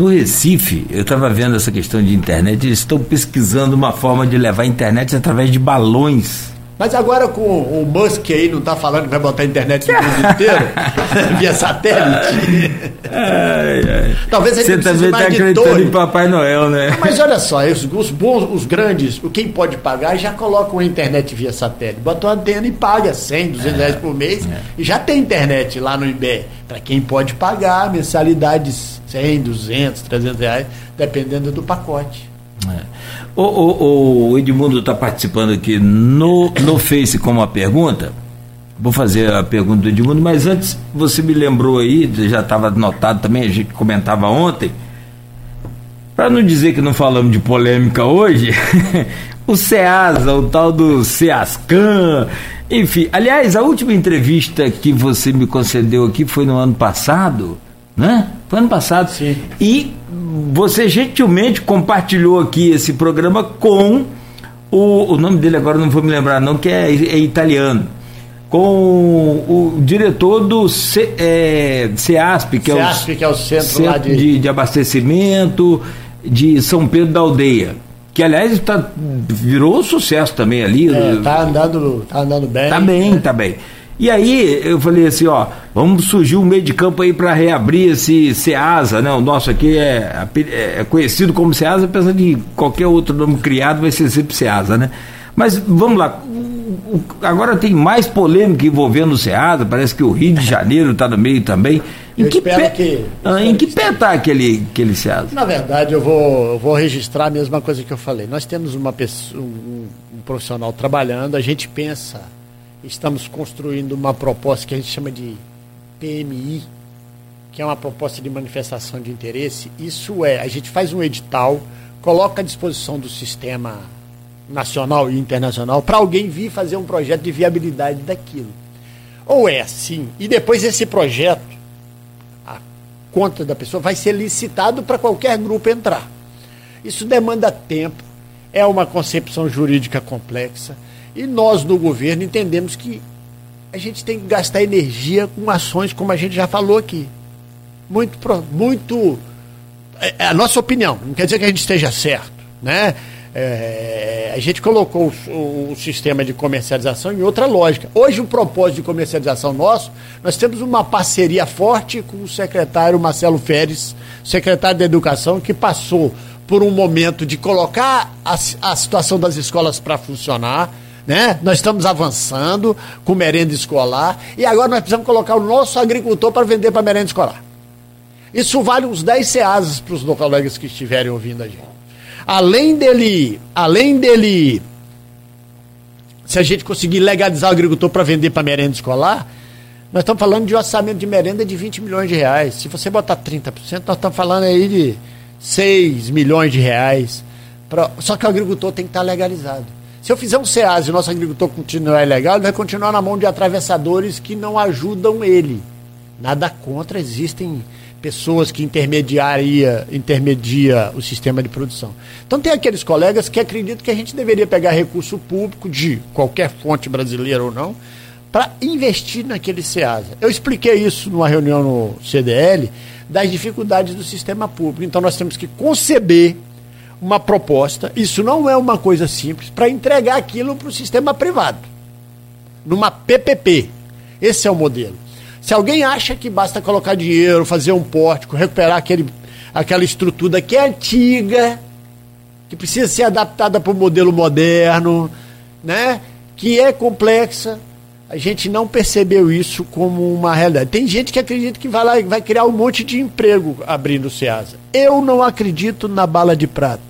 no Recife, eu estava vendo essa questão de internet, eles estão pesquisando uma forma de levar a internet através de balões. Mas agora com o Musk aí não está falando que vai botar a internet no mundo inteiro? via satélite? Ai, ai. Talvez ele Você também está acreditando em Papai Noel, né? Mas olha só, os, os, bons, os grandes, quem pode pagar, já colocam a internet via satélite. Bota uma antena e paga 100, 200 é, reais por mês. É. E já tem internet lá no IBE. Para quem pode pagar mensalidades 100, 200, 300 reais, dependendo do pacote. É. O, o, o, Edmundo está participando aqui no, no Face com uma pergunta. Vou fazer a pergunta do Edmundo, mas antes você me lembrou aí, já estava anotado também, a gente comentava ontem. Para não dizer que não falamos de polêmica hoje, o SEASA, o tal do SEASCAN, enfim. Aliás, a última entrevista que você me concedeu aqui foi no ano passado Né? Foi ano passado. Sim. E você gentilmente compartilhou aqui esse programa com o, o nome dele agora não vou me lembrar não, que é, é italiano. Com o, o diretor do C, é, CEASP, que, CEASP, é o, que é o centro, centro de... de, de abastecimento de São Pedro da Aldeia. Que aliás tá, virou um sucesso também ali. É, tá andando, tá andando bem. Tá bem, tá bem. E aí eu falei assim, ó, vamos surgir um meio de campo aí para reabrir esse Ceasa, né? O nosso aqui é, é conhecido como Ceasa, apesar de qualquer outro nome criado vai ser sempre Ceasa, né? Mas vamos lá, agora tem mais polêmica envolvendo o Ceasa, parece que o Rio de Janeiro está no meio também. Em eu que pé, que, ah, em que pé está aquele, aquele Ceasa? Na verdade, eu vou, eu vou registrar a mesma coisa que eu falei. Nós temos uma pessoa, um, um profissional trabalhando, a gente pensa estamos construindo uma proposta que a gente chama de PMI, que é uma proposta de manifestação de interesse. Isso é, a gente faz um edital, coloca à disposição do sistema nacional e internacional para alguém vir fazer um projeto de viabilidade daquilo. Ou é assim, e depois esse projeto, a conta da pessoa, vai ser licitado para qualquer grupo entrar. Isso demanda tempo, é uma concepção jurídica complexa e nós, no governo, entendemos que a gente tem que gastar energia com ações, como a gente já falou aqui. Muito. muito é, é a nossa opinião, não quer dizer que a gente esteja certo. Né? É, a gente colocou o, o, sistema de comercialização em outra lógica. Hoje, o propósito de comercialização nosso, nós temos uma parceria forte com o secretário Marcelo Feres, secretário da Educação, que passou por um momento de colocar a, a situação das escolas para funcionar né? Nós estamos avançando com merenda escolar e agora nós precisamos colocar o nosso agricultor para vender para merenda escolar. Isso vale uns 10 ceasas para os colegas que estiverem ouvindo a gente. Além dele, além dele, se a gente conseguir legalizar o agricultor para vender para merenda escolar, nós estamos falando de um orçamento de merenda de 20 milhões de reais. Se você botar 30%, nós estamos falando aí de 6 milhões de reais. Pra... Só que o agricultor tem que estar legalizado. Se eu fizer um SEAS e o nosso agricultor continuar ilegal, ele vai continuar na mão de atravessadores que não ajudam ele. Nada contra, existem pessoas que intermediaria, intermedia o sistema de produção. Então tem aqueles colegas que acreditam que a gente deveria pegar recurso público de qualquer fonte brasileira ou não, para investir naquele SEASA. Eu expliquei isso numa reunião no CDL das dificuldades do sistema público. Então nós temos que conceber uma proposta, isso não é uma coisa simples, para entregar aquilo para o sistema privado, numa PPP. Esse é o modelo. Se alguém acha que basta colocar dinheiro, fazer um pórtico, recuperar aquele, aquela estrutura que é antiga, que precisa ser adaptada para o modelo moderno, né? que é complexa, a gente não percebeu isso como uma realidade. Tem gente que acredita que vai lá vai criar um monte de emprego abrindo o SEASA. Eu não acredito na bala de prata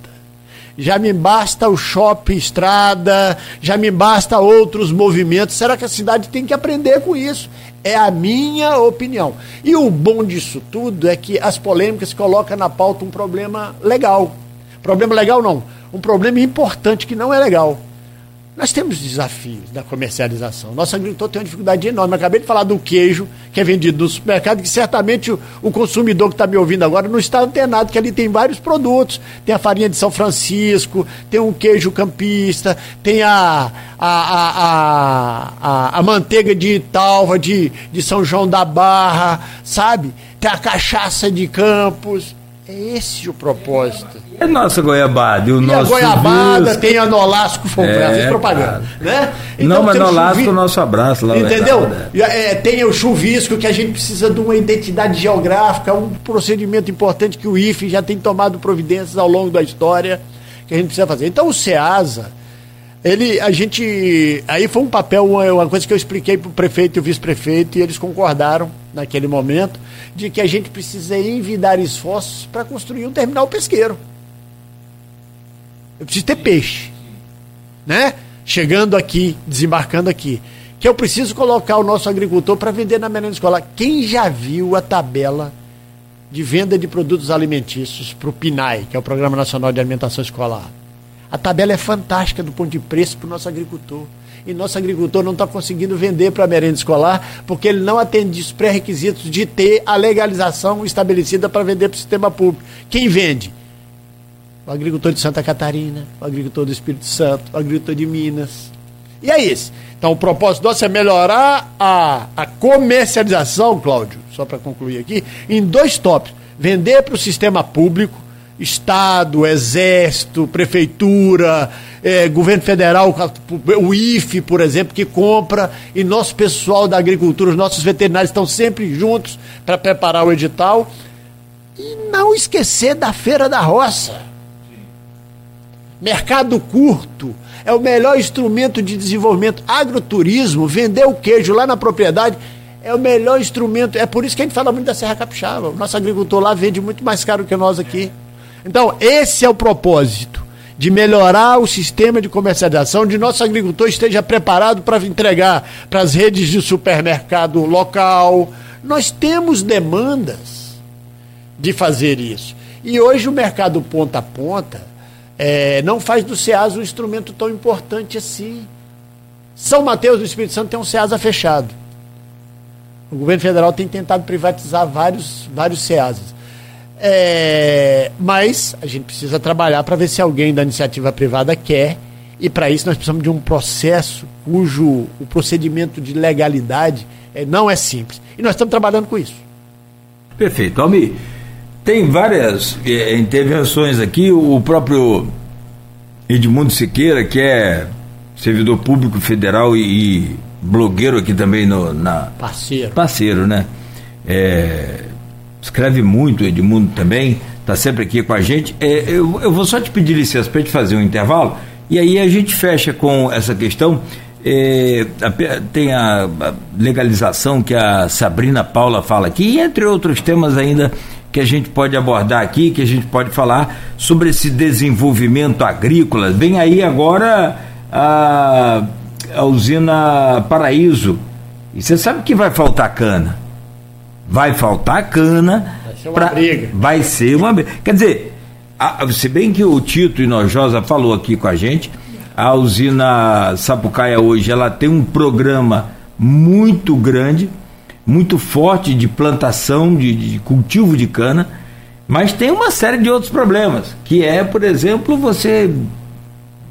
já me basta o shopping estrada, já me basta outros movimentos. Será que a cidade tem que aprender com isso? É a minha opinião. E o bom disso tudo é que as polêmicas colocam na pauta um problema legal. Problema legal não, um problema importante que não é legal. Nós temos desafios da comercialização. Nosso agricultor tem uma dificuldade enorme. Acabei de falar do queijo que é vendido no supermercado, que certamente o, o consumidor que está me ouvindo agora não está antenado, que ali tem vários produtos. Tem a farinha de São Francisco, tem um queijo campista, tem a, a, a, a, manteiga de talva de, de São João da Barra, sabe? Tem a cachaça de Campos. É esse o propósito. É nossa goiabada. E, o e nosso a goiabada, tem a Nolasco, é, propaganda. Né? Então, não, mas Nolasco, o nosso abraço lá. Entendeu? Né? É, tem o chuvisco, que a gente precisa de uma identidade geográfica, um procedimento importante que o IFE já tem tomado providências ao longo da história, que a gente precisa fazer. Então, o SEASA, ele, a gente. Aí foi um papel, uma, coisa que eu expliquei para o prefeito e o vice-prefeito, e eles concordaram naquele momento de que a gente precisa envidar esforços para construir um terminal pesqueiro. Eu preciso ter peixe, né? Chegando aqui, desembarcando aqui. Que eu preciso colocar o nosso agricultor para vender na merenda escolar. Quem já viu a tabela de venda de produtos alimentícios para o PNAE, que é o Programa Nacional de Alimentação Escolar? A tabela é fantástica do ponto de preço para o nosso agricultor. e nosso agricultor não está conseguindo vender para a merenda escolar porque ele não atende os pré-requisitos de ter a legalização estabelecida para vender para o sistema público. Quem vende? O agricultor de Santa Catarina, o agricultor do Espírito Santo, o agricultor de Minas. E é isso. Então o propósito nosso é melhorar a, a comercialização, Cláudio, só para concluir aqui, em dois tópicos. Vender para o sistema público Estado, Exército, Prefeitura, é, Governo Federal, o IFE, por exemplo, que compra, e nosso pessoal da agricultura, os nossos veterinários estão sempre juntos para preparar o edital. E não esquecer da Feira da Roça. Mercado curto é o melhor instrumento de desenvolvimento. Agroturismo, vender o queijo lá na propriedade é o melhor instrumento. É por isso que a gente fala muito da Serra Capixaba. O nosso agricultor lá vende muito mais caro que nós aqui. Então, esse é o propósito de melhorar o sistema de comercialização, de nosso agricultor esteja preparado para entregar para as redes de supermercado local. Nós temos demandas de fazer isso. E hoje o mercado ponta a ponta é, não faz do SEAS um instrumento tão importante assim. São Mateus do Espírito Santo tem um SEASA fechado. O governo federal tem tentado privatizar vários, vários SEASas. É, mas a gente precisa trabalhar para ver se alguém da iniciativa privada quer, e para isso nós precisamos de um processo cujo o procedimento de legalidade é, não é simples. E nós estamos trabalhando com isso. Perfeito. Almi, tem várias é, intervenções aqui, o próprio Edmundo Siqueira, que é servidor público federal e, e blogueiro aqui também no, na. Parceiro. Parceiro, né? É, escreve muito, Edmundo também, está sempre aqui com a gente. É, eu, eu vou só te pedir licença para te fazer um intervalo e aí a gente fecha com essa questão. É, tem a, legalização que a Sabrina Paula fala aqui, e entre outros temas ainda que a gente pode abordar aqui, que a gente pode falar sobre esse desenvolvimento agrícola. Vem aí agora a, a usina Paraíso. E você sabe que vai faltar cana vai faltar cana. Vai ser uma pra, briga. Vai ser uma briga. Quer dizer, a, se bem que o Tito Inojosa falou aqui com a gente, a usina Sapucaia hoje ela tem um programa muito grande, muito forte de plantação, de, de cultivo de cana, mas tem uma série de outros problemas, que é, por exemplo, você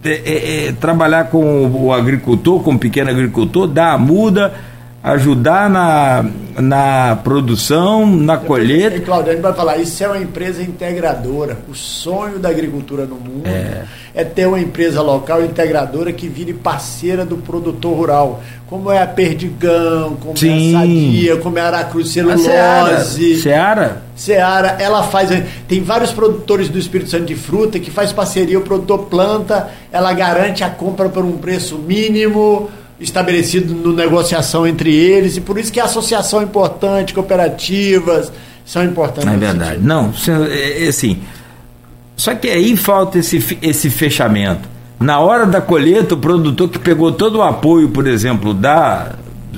é, é, é, trabalhar com o agricultor, com o pequeno agricultor, dar a muda, ajudar na, na produção, na colheita. E, Claudio, a gente vai falar, isso é uma empresa integradora. O sonho da agricultura no mundo é, é ter uma empresa local integradora que vire parceira do produtor rural. Como é a Perdigão, como Sim. é a Sadia, como é a Aracruz Celulose. Seara. Seara, ela faz. Tem vários produtores do Espírito Santo de fruta que faz parceria, o produtor planta, ela garante a compra por um preço mínimo estabelecido no negociação entre eles, e por isso que a associação é importante, cooperativas são importantes. É verdade. Não, é, é assim. Só que aí falta esse, esse fechamento. Na hora da colheita, o produtor que pegou todo o apoio, por exemplo, da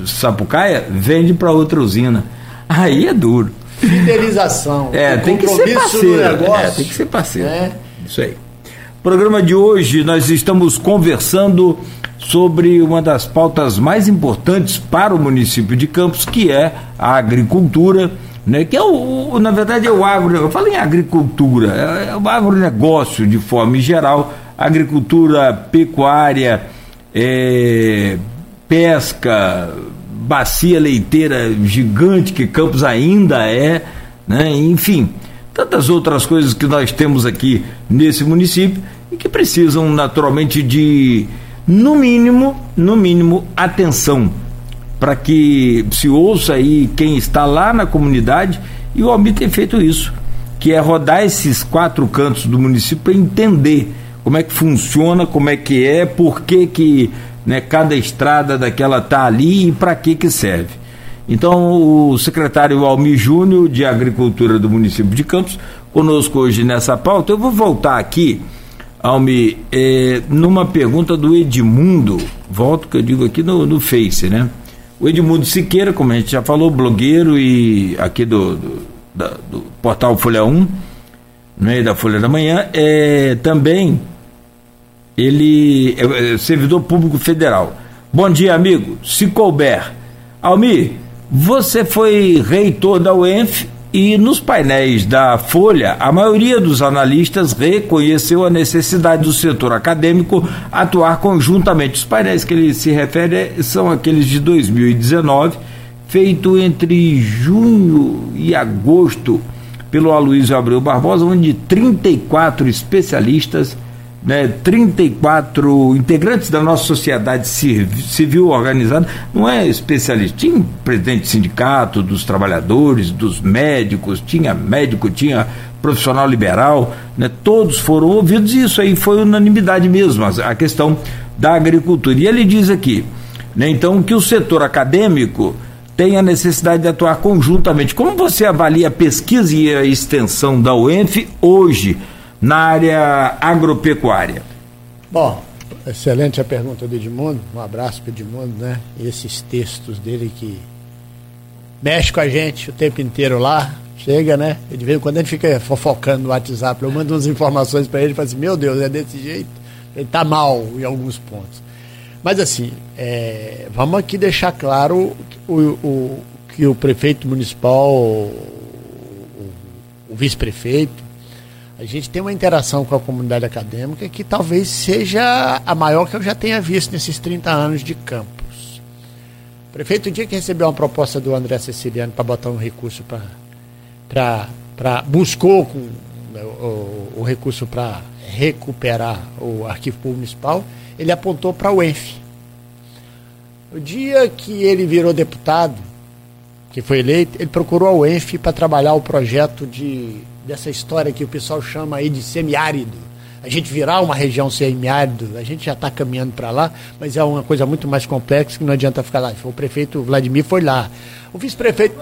Sapucaia, vende para outra usina. Aí é duro. Fidelização. É, tem que ser parceiro. É, tem que ser parceiro. É. Isso aí. Programa de hoje nós estamos conversando sobre uma das pautas mais importantes para o município de Campos, que é a agricultura, né, que é o, o na verdade é o agro, eu falo em agricultura, é, é o agronegócio de forma geral, agricultura, pecuária, é, pesca, bacia leiteira gigante que Campos ainda é, né, enfim, tantas outras coisas que nós temos aqui nesse município e que precisam naturalmente de no mínimo, no mínimo, atenção para que se ouça aí quem está lá na comunidade e o Almir tem feito isso, que é rodar esses quatro cantos do município para entender como é que funciona, como é que é, por que que né, cada estrada daquela tá ali e para que que serve. Então, o secretário Almir Júnior de Agricultura do município de Campos, conosco hoje nessa pauta. Eu vou voltar aqui Almi, é, numa pergunta do Edmundo, volto que eu digo aqui no, no Face, né? O Edmundo Siqueira, como a gente já falou, blogueiro e aqui do, do, da, do portal Folha 1, né, da Folha da Manhã, é, também ele é, é servidor público federal. Bom dia, amigo. Se couber. Almir, você foi reitor da UENF e nos painéis da Folha, a maioria dos analistas reconheceu a necessidade do setor acadêmico atuar conjuntamente. Os painéis que ele se refere são aqueles de 2019, feito entre junho e agosto pelo Aloysio Abreu Barbosa, onde 34 especialistas né, 34 integrantes da nossa sociedade civil organizada, não é especialista. Tinha presidente de sindicato, dos trabalhadores, dos médicos, tinha médico, tinha profissional liberal, né, todos foram ouvidos e isso aí foi unanimidade mesmo, a questão da agricultura. E ele diz aqui, né, então, que o setor acadêmico tem a necessidade de atuar conjuntamente. Como você avalia a pesquisa e a extensão da UENF hoje? Na área agropecuária? Bom, excelente a pergunta do Edmundo. Um abraço para o Edmundo, né? Esses textos dele que mexe com a gente o tempo inteiro lá. Chega, né? De quando a gente fica fofocando no WhatsApp. Eu mando umas informações para ele e falo assim: Meu Deus, é desse jeito. Ele está mal em alguns pontos. Mas assim, é, vamos aqui deixar claro o, o, que o prefeito municipal, o, o vice-prefeito, a gente tem uma interação com a comunidade acadêmica que talvez seja a maior que eu já tenha visto nesses 30 anos de campus. O prefeito, o dia que recebeu uma proposta do André Ceciliano para botar um recurso para. buscou com, né, o, o recurso para recuperar o arquivo municipal, ele apontou para o ENF. O dia que ele virou deputado, que foi eleito, ele procurou a UENF para trabalhar o projeto de dessa história que o pessoal chama aí de semiárido. A gente virar uma região semiárido, a gente já está caminhando para lá, mas é uma coisa muito mais complexa que não adianta ficar lá. O prefeito Vladimir foi lá. O vice-prefeito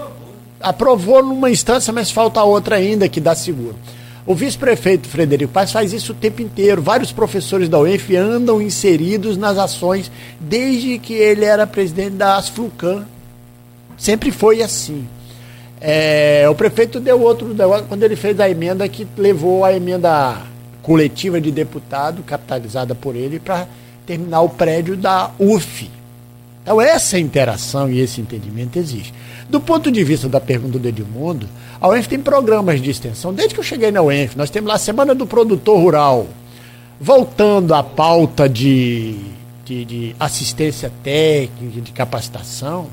aprovou numa instância, mas falta outra ainda que dá seguro. O vice-prefeito Frederico Paz faz isso o tempo inteiro. Vários professores da UENF andam inseridos nas ações desde que ele era presidente da Asflucan. Sempre foi assim. É, o prefeito deu outro quando ele fez a emenda que levou a emenda coletiva de deputado, capitalizada por ele, para terminar o prédio da UF. Então, essa interação e esse entendimento existe. Do ponto de vista da pergunta do Edmundo, a UENF tem programas de extensão. Desde que eu cheguei na UENF, nós temos lá a Semana do Produtor Rural. Voltando à pauta de, de, de assistência técnica, de capacitação,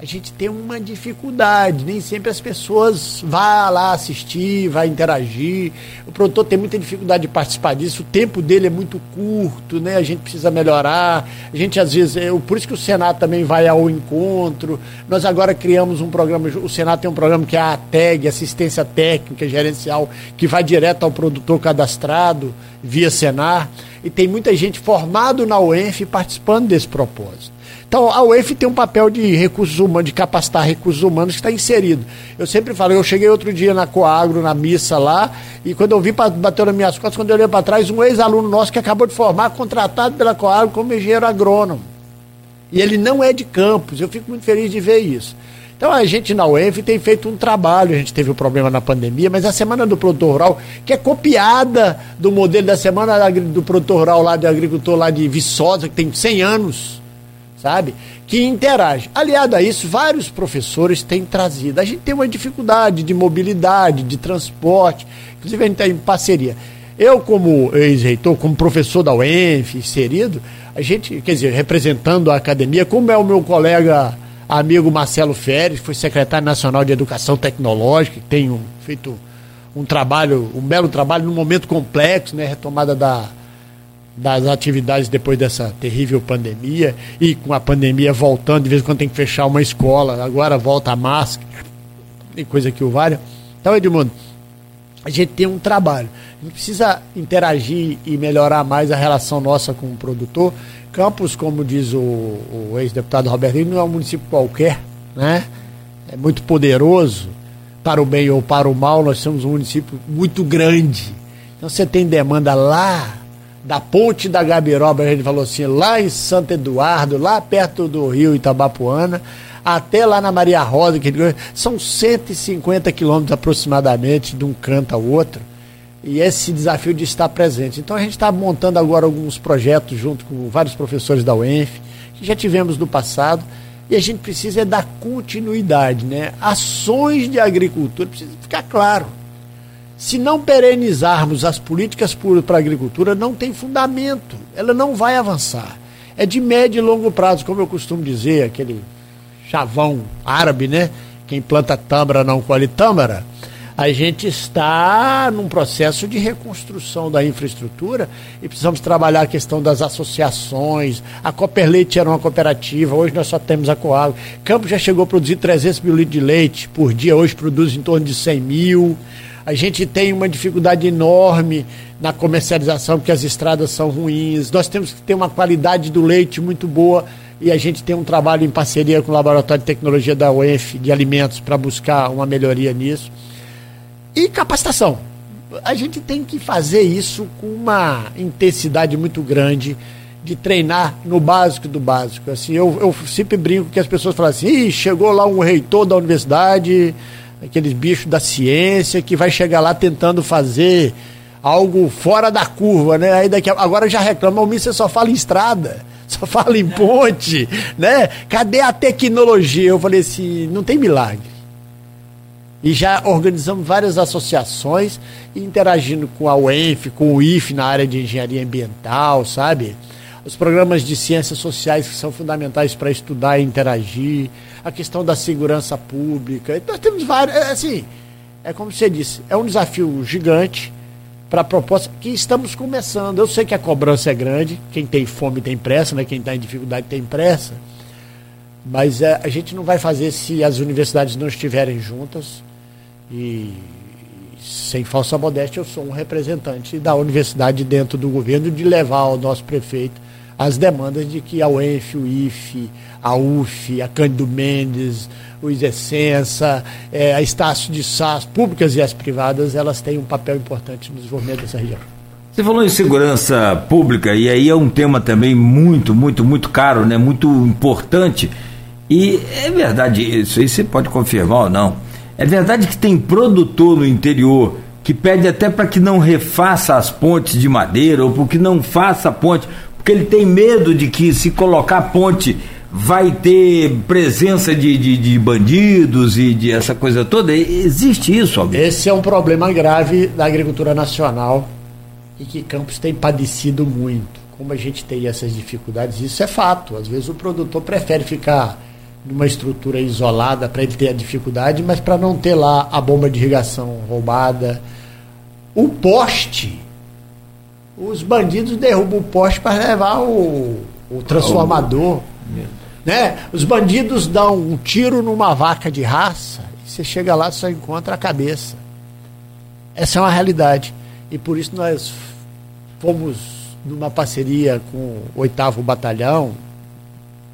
a gente tem uma dificuldade. Nem sempre as pessoas vão lá assistir, vai interagir. O produtor tem muita dificuldade de participar disso. O tempo dele é muito curto, né? A gente precisa melhorar. A gente às vezes, é, por isso que o Senado também vai ao encontro. Nós agora criamos um programa. O Senado tem um programa que é a ATEG, Assistência Técnica Gerencial, que vai direto ao produtor cadastrado via Senar. E tem muita gente formado na UENF participando desse propósito. Então, a UEF tem um papel de recursos humanos, de capacitar recursos humanos que está inserido. Eu sempre falo, eu cheguei outro dia na Coagro, na missa lá, e quando eu vi, bateu nas minhas costas, quando eu olhei para trás, um ex-aluno nosso que acabou de formar, contratado pela Coagro como engenheiro agrônomo. E ele não é de campos, eu fico muito feliz de ver isso. Então a gente na UEF tem feito um trabalho, a gente teve um problema na pandemia, mas a Semana do Produtor Rural, que é copiada do modelo da Semana do Produtor Rural lá de agricultor lá de Viçosa, que tem 100 anos, sabe? Que interage. Aliado a isso, vários professores têm trazido. A gente tem uma dificuldade de mobilidade, de transporte, inclusive a gente está em parceria. Eu, como ex-reitor, como professor da UENF, inserido, a gente, quer dizer, representando a academia, como é o meu colega amigo Marcelo Feres, foi secretário nacional de Educação Tecnológica, que tem um, feito um trabalho, um belo trabalho num momento complexo, né, retomada da, das atividades depois dessa terrível pandemia e com a pandemia voltando, de vez em quando tem que fechar uma escola, agora volta a máscara e coisa que o valha. Então, Edmundo, a gente tem um trabalho. A gente precisa interagir e melhorar mais a relação nossa com o produtor. Campos, como diz o, o ex-deputado Robertinho, não é um município qualquer, né? É muito poderoso, para o bem ou para o mal, nós somos um município muito grande. Então você tem demanda lá da ponte da Gabiroba, a gente falou assim, lá em Santo Eduardo, lá perto do rio Itabapuana, até lá na Maria Rosa, que são 150 quilômetros aproximadamente de um canto ao outro. E esse desafio de estar presente. Então a gente está montando agora alguns projetos junto com vários professores da UENF, que já tivemos no passado e a gente precisa é dar continuidade, né? Ações de agricultura, precisa ficar claro. Se não perenizarmos as políticas para a agricultura, não tem fundamento, ela não vai avançar. É de médio e longo prazo, como eu costumo dizer, aquele chavão árabe, né? Quem planta tâmara não colhe tâmara a gente está num processo de reconstrução da infraestrutura e precisamos trabalhar a questão das associações. A Cooperleite era uma cooperativa, hoje nós só temos a Coag. Campos já chegou a produzir 300 mil litros de leite por dia, hoje produz em torno de 100 mil. A gente tem uma dificuldade enorme na comercialização, porque as estradas são ruins. Nós temos que ter uma qualidade do leite muito boa e a gente tem um trabalho em parceria com o Laboratório de Tecnologia da UENF de Alimentos para buscar uma melhoria nisso. E capacitação. A gente tem que fazer isso com uma intensidade muito grande de treinar no básico do básico. Assim, eu, eu sempre brinco que as pessoas falam assim, chegou lá um reitor da universidade, aqueles bichos da ciência, que vai chegar lá tentando fazer algo fora da curva, né? Aí daqui a... agora já reclama, o você só fala em estrada, só fala em ponte, né? Cadê a tecnologia? Eu falei assim, não tem milagre. E já organizamos várias associações, interagindo com a UENF, com o IF na área de engenharia ambiental, sabe? Os programas de ciências sociais que são fundamentais para estudar e interagir, a questão da segurança pública. Nós temos vários, é, assim, é como você disse, é um desafio gigante para a proposta que estamos começando. Eu sei que a cobrança é grande, quem tem fome tem pressa, né? quem está em dificuldade tem pressa, mas é, a gente não vai fazer se as universidades não estiverem juntas e sem falsa modéstia, eu sou um representante da universidade dentro do governo de levar ao nosso prefeito as demandas de que a UENF, o IFE, a UF, a Cândido Mendes, o Isessença, é, a Estácio de SAS, públicas e as privadas, elas têm um papel importante no desenvolvimento dessa região. Você falou em segurança pública e aí é um tema também muito, muito, muito caro, né? muito importante. E é verdade isso aí, você pode confirmar ou não é verdade que tem produtor no interior que pede até para que não refaça as pontes de madeira ou porque não faça a ponte, porque ele tem medo de que se colocar a ponte vai ter presença de, de, de, bandidos e de essa coisa toda? Existe isso, amigo? Esse é um problema grave da agricultura nacional e que Campos tem padecido muito. Como a gente tem essas dificuldades, isso é fato. Às vezes o produtor prefere ficar numa estrutura isolada para ele ter a dificuldade, mas para não ter lá a bomba de irrigação roubada. O poste, os bandidos derrubam o poste para levar o, o transformador. Né? Os bandidos dão um tiro numa vaca de raça e você chega lá só encontra a cabeça. Essa é uma realidade. E por isso nós fomos numa parceria com o oitavo batalhão,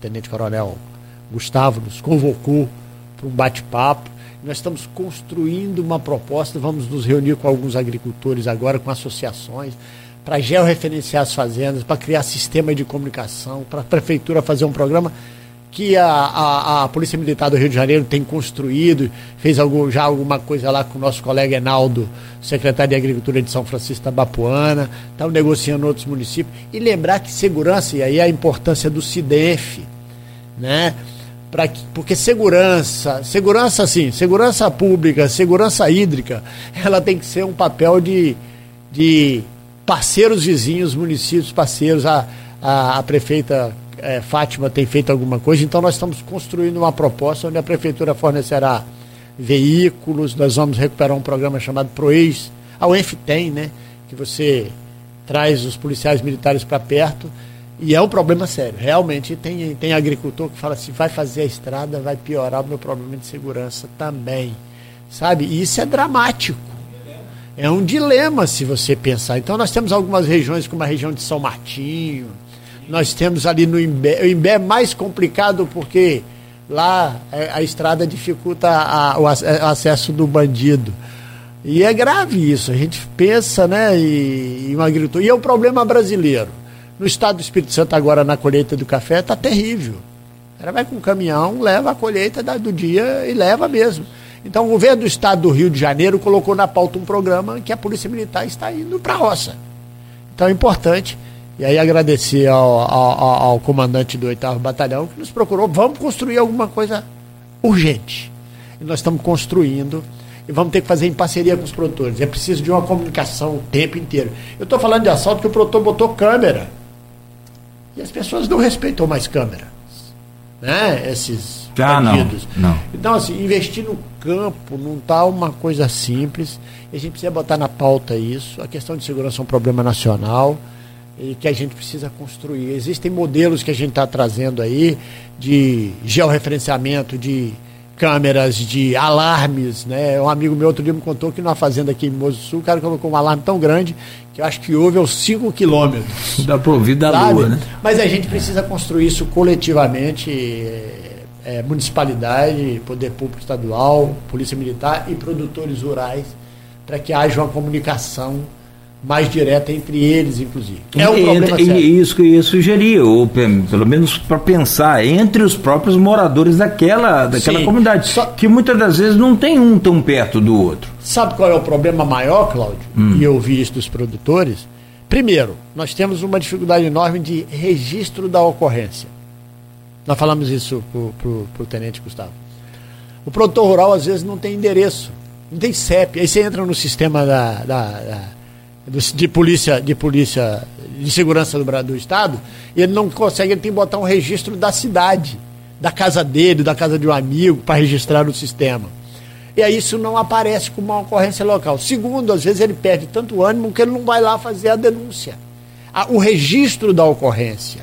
Tenente Coronel Gustavo nos convocou para um bate-papo. Nós estamos construindo uma proposta, vamos nos reunir com alguns agricultores agora, com associações, para georreferenciar as fazendas, para criar sistema de comunicação, para a prefeitura fazer um programa que a, a, a, Polícia Militar do Rio de Janeiro tem construído, fez algum, já alguma coisa lá com o nosso colega Enaldo, secretário de Agricultura de São Francisco da Bapuana, estamos negociando outros municípios. E lembrar que segurança, e aí a importância do CIDEF, né? Pra, porque segurança, segurança assim, segurança pública, segurança hídrica, ela tem que ser um papel de, de parceiros vizinhos, municípios parceiros. A, a, a prefeita é, Fátima tem feito alguma coisa, então nós estamos construindo uma proposta onde a prefeitura fornecerá veículos, nós vamos recuperar um programa chamado ProEx, a UENF tem, né? Que você traz os policiais militares para perto e é um problema sério. Realmente tem, tem agricultor que fala assim, vai fazer a estrada, vai piorar o meu problema de segurança também. Sabe? E isso é dramático. É um dilema se você pensar. Então nós temos algumas regiões, como a região de São Martinho, nós temos ali no Imbé, o Imbé é mais complicado porque lá a, é, a estrada dificulta a, o, o acesso do bandido. E é grave isso. A gente pensa, né, em, em um agricultor. E é um problema brasileiro. No estado do Espírito Santo, agora na colheita do café, está terrível. Ela vai com um caminhão, leva a colheita do dia e leva mesmo. Então, o governo do estado do Rio de Janeiro colocou na pauta um programa que a Polícia Militar está indo para a roça. Então, é importante E aí agradecer ao, ao, ao comandante do 8 Batalhão que nos procurou, vamos construir alguma coisa urgente. E nós estamos construindo e vamos ter que fazer em parceria com os produtores. É preciso de uma comunicação o tempo inteiro. Eu estou falando de assalto que o produtor botou câmera. E as pessoas não respeitam mais câmera. Né? Esses ah, bandidos. Não, não. Então, assim, investir no campo não está uma coisa simples. A gente precisa botar na pauta isso. A questão de segurança é um problema nacional e que a gente precisa construir. Existem modelos que a gente está trazendo aí de georreferenciamento, de câmeras, de alarmes, né? Um amigo meu outro dia me contou que numa fazenda aqui em Moço Sul, o cara colocou um alarme tão grande que eu acho que houve aos 5 quilômetros. Dá para ouvir da sabe? lua, né? Mas a gente precisa construir isso coletivamente, é, é, municipalidade, poder público estadual, polícia militar e produtores rurais, para que haja uma comunicação mais direta entre eles, inclusive. É um problema sério. E isso que eu ia sugerir, ou pelo menos para pensar, entre os próprios moradores daquela, daquela Sim. comunidade, Só... que muitas das vezes não tem um tão perto do outro. Sabe qual é o problema maior, Cláudio? Hum. E eu vi isso dos produtores. Primeiro, nós temos uma dificuldade enorme de registro da ocorrência. Nós falamos isso para o tenente Gustavo. O produtor rural, às vezes, não tem endereço, não tem CEP. Aí você entra no sistema da, da, da de polícia, de polícia de segurança do, do Estado, ele não consegue, ele tem que botar um registro da cidade, da casa dele, da casa de um amigo, para registrar no sistema. E aí isso não aparece como uma ocorrência local. Segundo, às vezes ele perde tanto ânimo que ele não vai lá fazer a denúncia. O registro da ocorrência.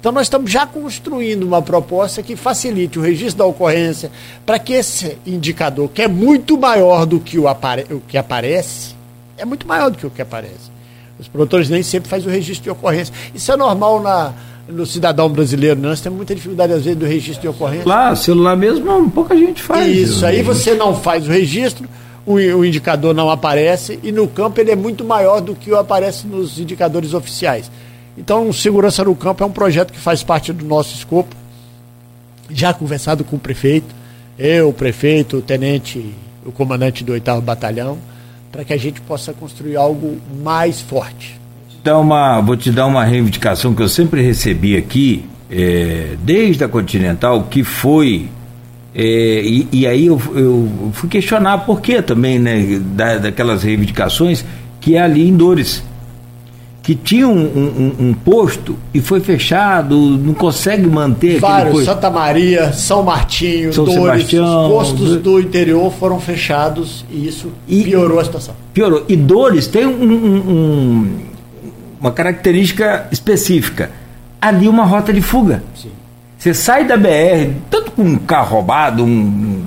Então nós estamos já construindo uma proposta que facilite o registro da ocorrência para que esse indicador, que é muito maior do que o, apare o que aparece, é muito maior do que o que aparece. Os produtores nem sempre fazem o registro de ocorrência. Isso é normal na, no cidadão brasileiro, né? Nós temos muita dificuldade, às vezes, do registro de ocorrência. Claro, celular mesmo, pouca gente faz. Isso, aí você não faz o registro, o, o, indicador não aparece, e no campo ele é muito maior do que o aparece nos indicadores oficiais. Então, Segurança no Campo é um projeto que faz parte do nosso escopo. Já conversado com o prefeito, eu, o prefeito, o tenente, o comandante do 8 Batalhão para que a gente possa construir algo mais forte. Uma, vou te dar uma reivindicação que eu sempre recebi aqui, é, desde a Continental, que foi. É, e, e, aí eu, eu, fui questionar por que também, né, da, daquelas reivindicações, que é ali em Dores que tinha um, um, um, posto e foi fechado, não consegue manter Vários, Santa Maria, São Martinho, São Dores, Sebastião, os postos do interior foram fechados e isso e piorou a situação. Piorou. E Dores tem um, uma característica específica. Ali uma rota de fuga. Sim. Você sai da BR, tanto com um carro roubado, um,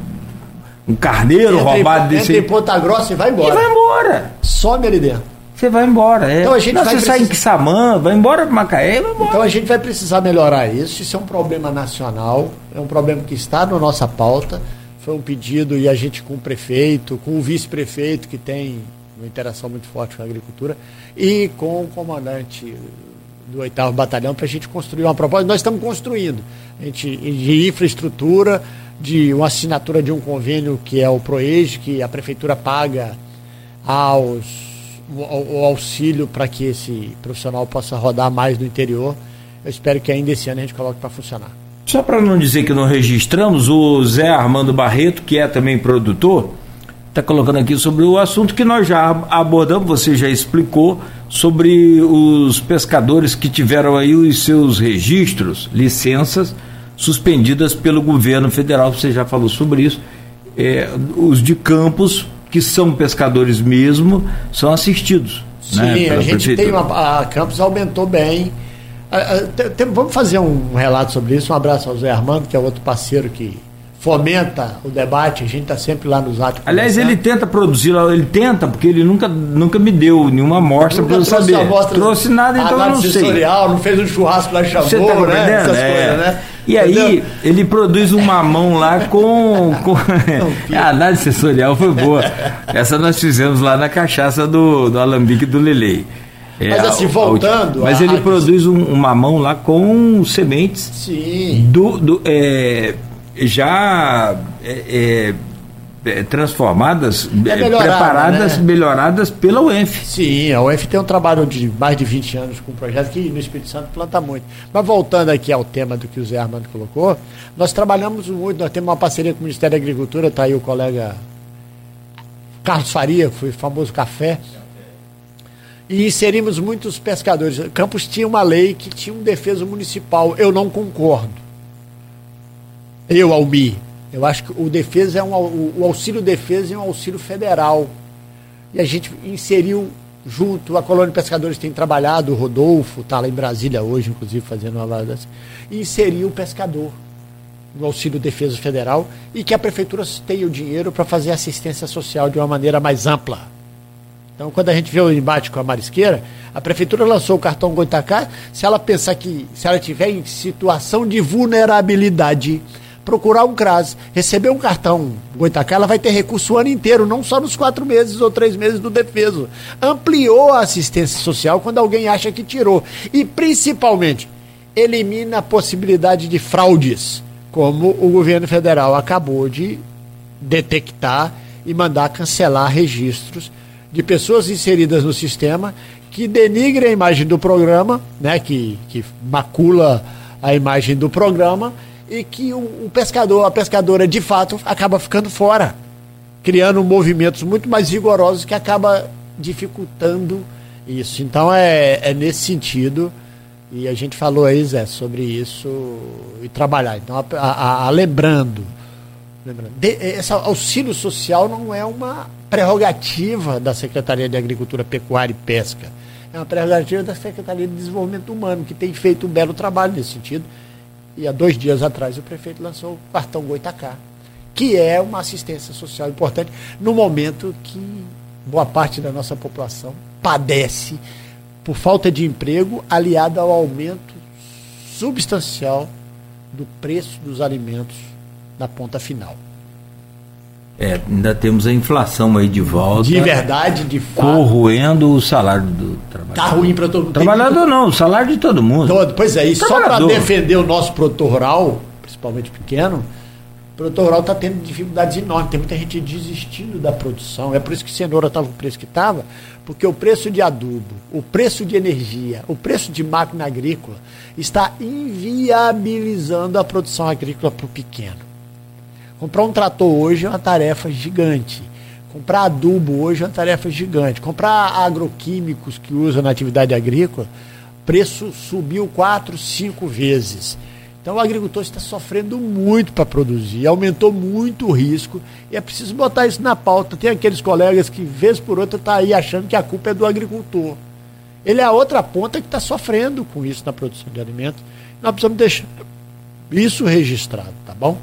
um carneiro entra roubado em, desse. Entra em Ponta Grossa e vai embora. E vai embora. Some ali dentro você vai embora. É. Então a gente Não, vai você precis... sai em Quissamã, vai embora para Macaé, vai embora. Então a gente vai precisar melhorar isso. Isso é um problema nacional, é um problema que está na nossa pauta. Foi um pedido e a gente com o prefeito, com o vice-prefeito, que tem uma interação muito forte com a agricultura, e com o comandante do 8 Batalhão para a gente construir uma proposta. Nós estamos construindo a gente, de infraestrutura, de uma assinatura de um convênio que é o PROEG, que a prefeitura paga aos o, auxílio para que esse profissional possa rodar mais no interior. Eu espero que ainda esse ano a gente coloque para funcionar. Só para não dizer que não registramos, o Zé Armando Barreto, que é também produtor, está colocando aqui sobre o assunto que nós já abordamos, você já explicou, sobre os pescadores que tiveram aí os seus registros, licenças, suspendidas pelo governo federal, você já falou sobre isso. É, os de campos que são pescadores mesmo, são assistidos. Sim, né, a gente prefeitura. tem uma. A Campos aumentou bem. vamos fazer um relato sobre isso. Um abraço ao Zé Armando, que é outro parceiro que fomenta o debate, a gente está sempre lá nos atos. Aliás, ele tenta produzir, ele tenta, porque ele nunca, nunca me deu nenhuma amostra para eu saber. Amostra, trouxe nada, então eu não sei. Não fez um churrasco lá chamou, tá né? Essas é. coisas, né? E aí, ele produz um mamão lá com. com... a análise sensorial foi boa. Essa nós fizemos lá na cachaça do, do Alambique do Lelei. É, mas assim, voltando. Mas ele produz um, um, mamão lá com sementes. Sim. Do, do, é, já é é, transformadas, é preparadas, né? melhoradas pela UENF. Sim, a UENF tem um trabalho de mais de 20 anos com projetos que no Espírito Santo planta muito. Mas voltando aqui ao tema do que o Zé Armando colocou, nós trabalhamos muito, nós temos uma parceria com o Ministério da Agricultura, está aí o colega Carlos Faria, foi famoso café, e inserimos muitos pescadores. Campos tinha uma lei que tinha um defeso municipal. Eu não concordo. Eu, Almi. Eu acho que o defesa é um, o auxílio defesa é um auxílio federal. E a gente inseriu junto, a colônia de pescadores tem trabalhado, o Rodolfo está lá em Brasília hoje, inclusive, fazendo uma assim, e inseriu o pescador no auxílio defesa federal e que a prefeitura tenha o dinheiro para fazer assistência social de uma maneira mais ampla. Então, quando a gente vê o embate com a Marisqueira, a prefeitura lançou o cartão Goitacá. Se ela pensar que, se ela tiver em situação de vulnerabilidade, procurar um CRAS, receber um cartão Goitacá, ela vai ter recurso o ano inteiro, não só nos quatro meses ou três meses do defeso. Ampliou a assistência social quando alguém acha que tirou. E, principalmente, elimina a possibilidade de fraudes, como o governo federal acabou de detectar e mandar cancelar registros de pessoas inseridas no sistema que denigrem a imagem do programa, né, que, que macula a imagem do programa e que o, o pescador, a pescadora de fato acaba ficando fora, criando movimentos muito mais rigorosos que acaba dificultando isso. Então é, é nesse sentido e a gente falou aí, Zé, sobre isso e trabalhar. Então, a, a, a, lembrando, lembrando de, esse auxílio social não é uma prerrogativa da Secretaria de Agricultura, Pecuária e Pesca. É uma prerrogativa da Secretaria de Desenvolvimento Humano, que tem feito um belo trabalho nesse sentido. E há dois dias atrás o prefeito lançou o cartão Goitacá, que é uma assistência social importante no momento que boa parte da nossa população padece por falta de emprego, aliado ao aumento substancial do preço dos alimentos na ponta final. É, ainda temos a inflação aí de volta. De verdade, de fato. Corroendo o salário do trabalhador. Tá ruim para todo mundo. Trabalhador não, o salário de todo mundo. Todo, pois é, e só para defender o nosso produtor rural, principalmente pequeno, o produtor rural está tendo dificuldades enormes. Tem muita gente desistindo da produção. É por isso que cenoura estava o preço que estava, porque o preço de adubo, o preço de energia, o preço de máquina agrícola está inviabilizando a produção agrícola para o pequeno. Comprar um trator hoje é uma tarefa gigante. Comprar adubo hoje é uma tarefa gigante. Comprar agroquímicos que usa na atividade agrícola, preço subiu quatro, cinco vezes. Então o agricultor está sofrendo muito para produzir, aumentou muito o risco e é preciso botar isso na pauta. Tem aqueles colegas que, vez por outra, estão tá aí achando que a culpa é do agricultor. Ele é a outra ponta que está sofrendo com isso na produção de alimentos. Nós precisamos deixar isso registrado, tá bom?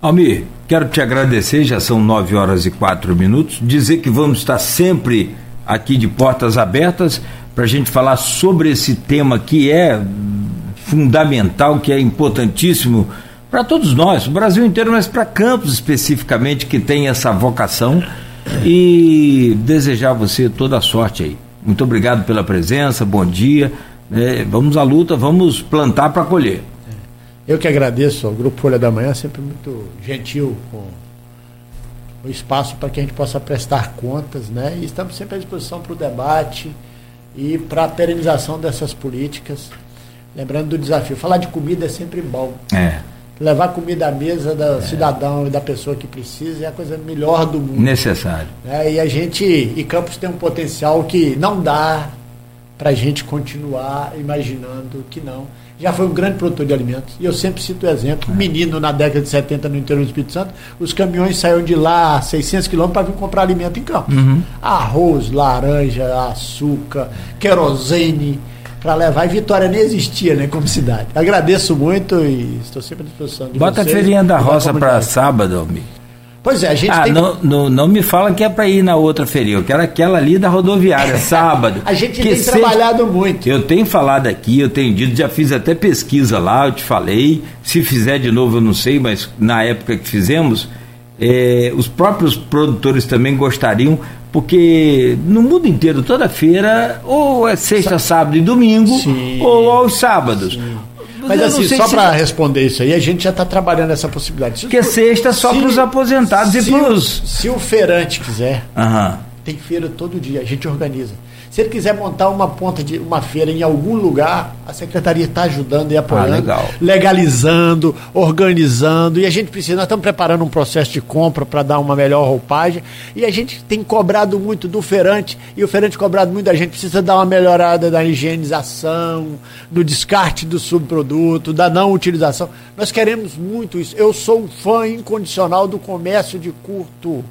Almir, quero te agradecer, já são nove horas e quatro minutos, dizer que vamos estar sempre aqui de portas abertas para a gente falar sobre esse tema que é fundamental, que é importantíssimo para todos nós, o Brasil inteiro, mas para Campos especificamente, que tem essa vocação, e desejar a você toda a sorte aí. Muito obrigado pela presença, bom dia. É, vamos à luta, vamos plantar para colher. Eu que agradeço ao Grupo Folha da Manhã, sempre muito gentil com o espaço para que a gente possa prestar contas, né? E estamos sempre à disposição para o debate e para a perenização dessas políticas. Lembrando do desafio, falar de comida é sempre bom. É. Levar comida à mesa do é. cidadão e da pessoa que precisa é a coisa melhor do mundo. Necessário. É, e a gente, e Campos tem um potencial que não dá para a gente continuar imaginando que não já foi um grande produtor de alimentos. E eu sempre cito o exemplo: um menino na década de 70 no interior do Espírito Santo, os caminhões saíram de lá 600 quilômetros para vir comprar alimento em campo. Uhum. Arroz, laranja, açúcar, querosene para levar. E Vitória nem existia né, como cidade. Agradeço muito e estou sempre à disposição de Bota vocês. a feirinha da roça para sábado, amigo. Pois é, a gente ah, tem... não, não, não me fala que é para ir na outra feria, eu quero aquela ali da rodoviária, sábado. a gente tem seja... trabalhado muito. Eu tenho falado aqui, eu tenho dito, já fiz até pesquisa lá, eu te falei. Se fizer de novo, eu não sei, mas na época que fizemos, é, os próprios produtores também gostariam, porque no mundo inteiro, toda feira, ou é sexta, sábado e domingo, Sim. ou aos sábados. Sim Mas assim, só para se... responder isso aí, a gente já está trabalhando essa possibilidade. Se que é sexta só para os aposentados se, e para os. Se o feirante quiser, uhum. tem feira todo dia, a gente organiza. Se ele quiser montar uma ponta de uma feira em algum lugar, a secretaria está ajudando e apoiando, ah, legalizando, organizando. E a gente precisa, nós estamos preparando um processo de compra para dar uma melhor roupagem. E a gente tem cobrado muito do feirante, e o feirante cobrado muito, a gente precisa dar uma melhorada da higienização, do descarte do subproduto, da não utilização. Nós queremos muito isso. Eu sou um fã incondicional do comércio de curto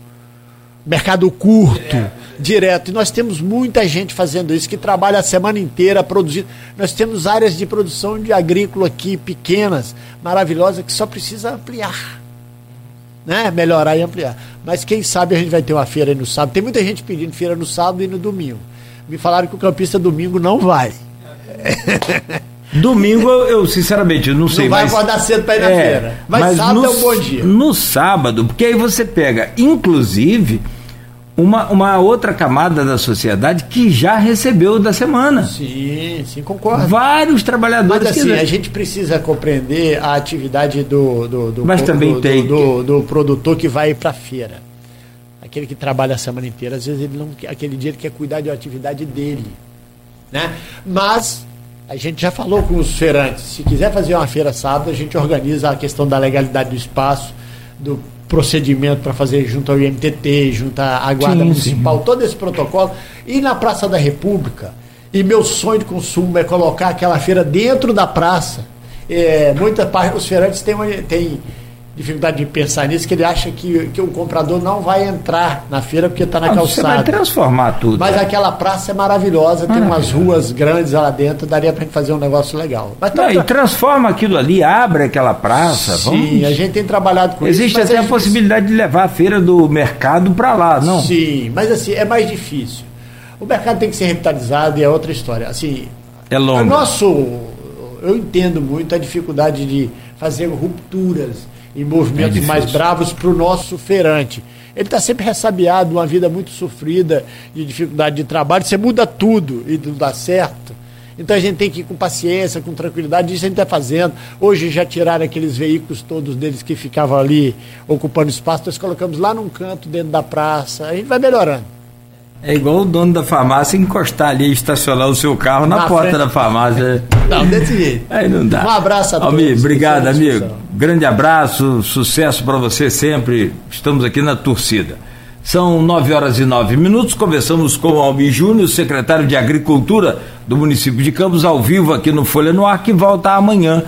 mercado curto, é. direto. E nós temos muita gente fazendo isso, que trabalha a semana inteira produzindo. Nós temos áreas de produção de agrícola aqui, pequenas, maravilhosas, que só precisa ampliar. Né? Melhorar e ampliar. Mas quem sabe a gente vai ter uma feira aí no sábado. Tem muita gente pedindo feira no sábado e no domingo. Me falaram que o campista domingo não vai. Domingo, eu sinceramente não sei. Não vai mas, acordar cedo para ir na é, feira. Mas, mas sábado no, é um bom dia. No sábado, porque aí você pega, inclusive, uma, uma outra camada da sociedade que já recebeu da semana. Sim, sim, concordo. Vários trabalhadores. Mas assim, a gente precisa compreender a atividade do, do, do, Mas também do, tem. do, do, produtor que vai para a feira. Aquele que trabalha a semana inteira, às vezes ele não aquele dia ele quer cuidar da atividade dele. Né? Mas a gente já falou com os feirantes. Se quiser fazer uma feira sábado, a gente organiza a questão da legalidade do espaço, do procedimento para fazer junto ao IMTT, junto à Guarda sim, Municipal, sim. todo esse protocolo. E na Praça da República, e meu sonho de consumo é colocar aquela feira dentro da praça. É, muita parte, os feirantes têm, têm dificuldade de pensar nisso, que ele acha que, que o comprador não vai entrar na feira porque está na não, calçada. Você vai transformar tudo. Mas né? aquela praça é maravilhosa, tem umas ruas grandes lá dentro, daria para gente fazer um negócio legal. Mas não, e transforma aquilo ali, abre aquela praça. Sim, vamos... a gente tem trabalhado com Existe isso. Existe até a, a possibilidade de levar a feira do mercado para lá, não? Sim, mas assim, é mais difícil. O mercado tem que ser revitalizado e é outra história. Assim, é longo. Nosso, eu entendo muito a dificuldade de fazer rupturas em movimentos é mais bravos para o nosso feirante. Ele está sempre ressabiado, uma vida muito sofrida, de dificuldade de trabalho. Você muda tudo e não dá certo. Então a gente tem que ir com paciência, com tranquilidade, isso a gente está fazendo. Hoje já tiraram aqueles veículos todos deles que ficavam ali ocupando espaço, nós colocamos lá num canto dentro da praça, a gente vai melhorando. É igual o dono da farmácia encostar ali e estacionar o seu carro na, na porta frente. da farmácia. Não, desse jeito. Aí não dá. Um abraço a todos. Almir, obrigado, amigo. Grande abraço, sucesso para você sempre. Estamos aqui na torcida. São nove horas e nove minutos. Conversamos com o Almir Júnior, secretário de Agricultura do município de Campos, ao vivo aqui no Folha no Ar, que volta amanhã.